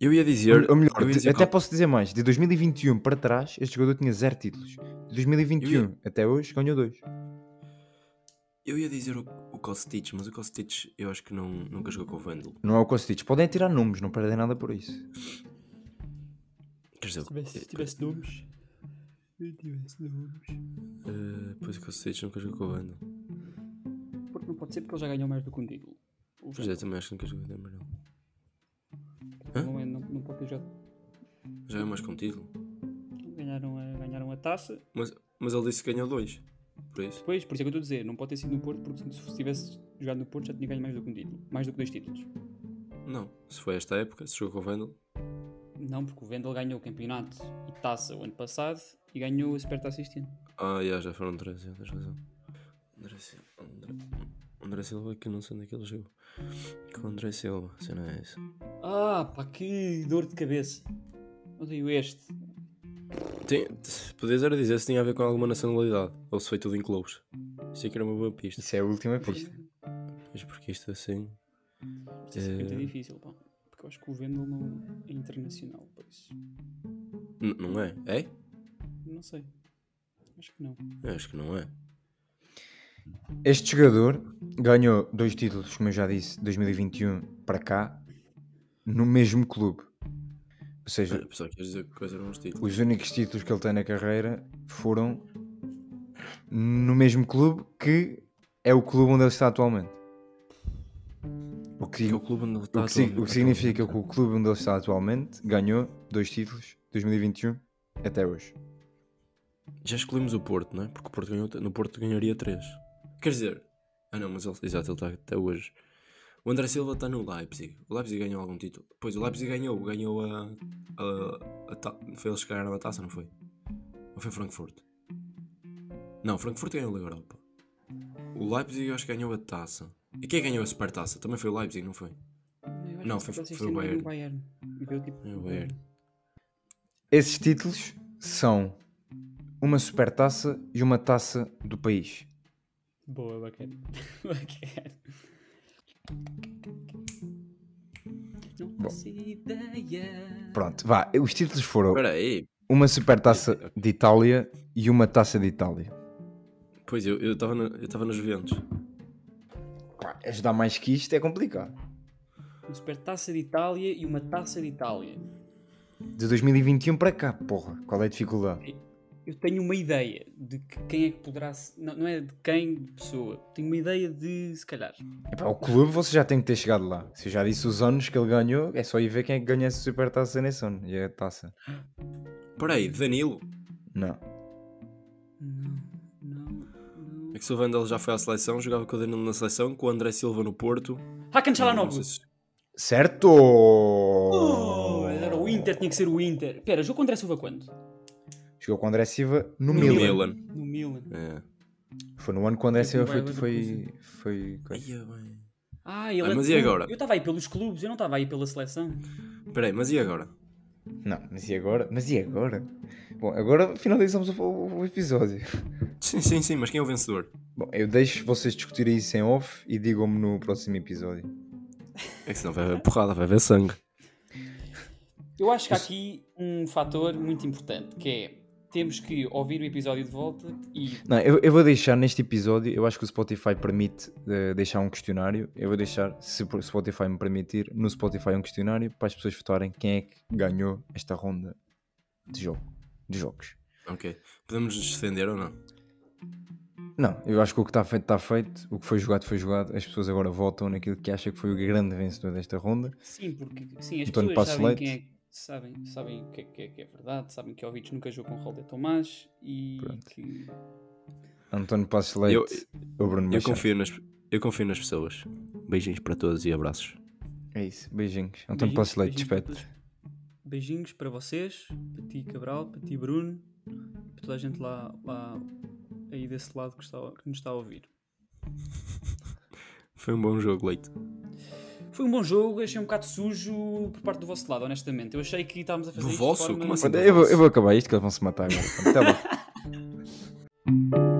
Eu ia dizer... Ou melhor, ia dizer até qual- posso dizer mais: de 2021 para trás, este jogador tinha zero títulos. De 2021 Eu até hoje, ganhou dois. Eu ia dizer o, o Kostic, mas o Kostic eu acho que não, nunca jogou com o Vandal. Não é o Kostic. Podem tirar nomes, não perdem nada por isso. Quer dizer, Se tivesse, se tivesse nomes. Se tivesse nomes. eh, pois o Kostic nunca jogou com o Vandal. Porque não pode ser porque ele já ganhou mais do que um título. O Pois é, também acho que nunca jogou com o Damiral. não, é, não, não pode ter jogado. Já é mais com título. Ganharam a, ganharam a taça. Mas, mas ele disse que ganhou dois. Por isso. Pois, por isso é que eu estou a dizer. Não pode ter sido no Porto porque se se tivesse jogado no Porto já tinha ganho mais do que um título. Mais do que dois títulos. Não. Se foi esta época, se jogou com o Vandal. Não, porque o Vendel ganhou o campeonato e taça o ano passado e ganhou a Supertaça este ano. Ah, já, já foram três, já tens razão. André Silva. André, André Silva que eu não sei onde é que ele jogou. Com o André Silva, se não é isso. Ah, pá, que dor de cabeça. Odeio este. Tem, podias era dizer se tinha a ver com alguma nacionalidade. Ou se foi tudo em clubes. Isso aqui era uma boa pista. Isso é a última pista. Pois porque isto assim. Isto é muito Eh. difícil, pá. Porque eu acho que o Vendel não é internacional, por isso. N- não é? É? Não sei. Acho que não. Eu acho que não é. Este jogador ganhou dois títulos, como eu já disse, 2021 para cá, no mesmo clube. Ou seja, Ah, dizer que eram os títulos? os únicos títulos que ele tem na carreira foram no mesmo clube que é o clube onde ele está atualmente. O que, Que é o clube onde ele está o que, atualmente. o que significa que o clube onde ele está atualmente ganhou dois títulos 2021 até hoje. Já escolhemos o Porto, não é? Porque o Porto ganhou, no Porto ganharia 3. Quer dizer, ah não, mas ele, exato, ele está até hoje. O André Silva está no Leipzig. O Leipzig ganhou algum título. Pois o Leipzig ganhou, ganhou a. a, a ta- foi eles que ganharam a taça, não foi? Ou foi Frankfurt? Não, Frankfurt ganhou a Liga Europa. O Leipzig eu acho que ganhou a taça. E quem ganhou a super taça? Também foi o Leipzig, não foi? Eu Não, foi- Supertaça este foi o Bayern. E deu tipo. É o Bayern. Esses títulos são uma supertaça e uma taça do país. Boa, bacana. [laughs] bacana. Não faço ideia. Pronto, vá. Os títulos foram Espera aí. uma supertaça de Itália e uma taça de Itália. Pois eu estava eu estava nos Juventus. Pá, ajudar mais que isto é complicado. Uma supertaça de Itália e uma taça de Itália. De 2021 para cá, porra. Qual é a dificuldade? Eu tenho uma ideia de que quem é que poderá. se- Não, não é de quem, de pessoa. Tenho uma ideia de, se calhar. Epá, o clube você já tem que ter chegado lá. Se eu já disse os anos que ele ganhou, é só ir ver quem é que ganha essa supertaça nesse ano. E é a taça. Espera aí, Danilo. Não. Não, não, não. É que se o Vandal já foi à seleção, jogava com o Danilo na seleção, com o André Silva no Porto. Hakan sei se- Certo! Oh, era o Inter, tinha que ser o Inter. Espera, jogou com o André Silva quando? Chegou com o André Silva no, No Milan. Milan. No Milan. É. Foi no ano que o André Foi Silva foi. Foi, foi é bem. Ah, ele Ah, é mas de e agora? Eu estava aí pelos clubes, eu não estava aí pela seleção. Espera aí, mas e agora? Não, mas e agora? Mas e agora? Bom, agora finalizamos o, o- o episódio. Sim, sim, sim, mas quem é o vencedor? Bom, eu deixo vocês discutirem isso em off e digam-me no próximo episódio. É que senão vai haver porrada, vai haver sangue. Eu acho que há aqui um fator muito importante, que é temos que ouvir o episódio de volta e Não, eu, eu vou deixar neste episódio, eu acho que o Spotify permite eh, deixar um questionário. Eu vou deixar, se o Spotify me permitir, no Spotify um questionário para as pessoas votarem quem é que ganhou esta ronda de jogo, de jogos. Ok. Podemos defender ou não? Não, eu acho que o que está feito está feito, o que foi jogado foi jogado, as pessoas agora votam naquilo que acham que foi o grande vencedor desta ronda. Sim, porque sim, as António pessoas Passos sabem Leite. quem é sabem, sabem o que é, que é, que é verdade, sabem que o Ovic nunca jogou com Rolde Tomás e Pronto. que António Passos Leite, o Bruno Eu confio, nas, eu confio nas pessoas. Beijinhos para todos e abraços. É isso, beijinhos. António Passos Leite, beijinhos para despete. todos. Beijinhos para vocês, para ti Cabral, para ti Bruno, para toda a gente lá, lá aí desse lado que, está, que nos está a ouvir. Foi um bom jogo, Leite. Foi um bom jogo, achei um bocado sujo por parte do vosso lado, honestamente. Eu achei que estávamos a fazer Do isto vosso? de forma... Como assim? Eu vou, eu vou acabar isto que eles vão se matar agora. Até lá. [laughs]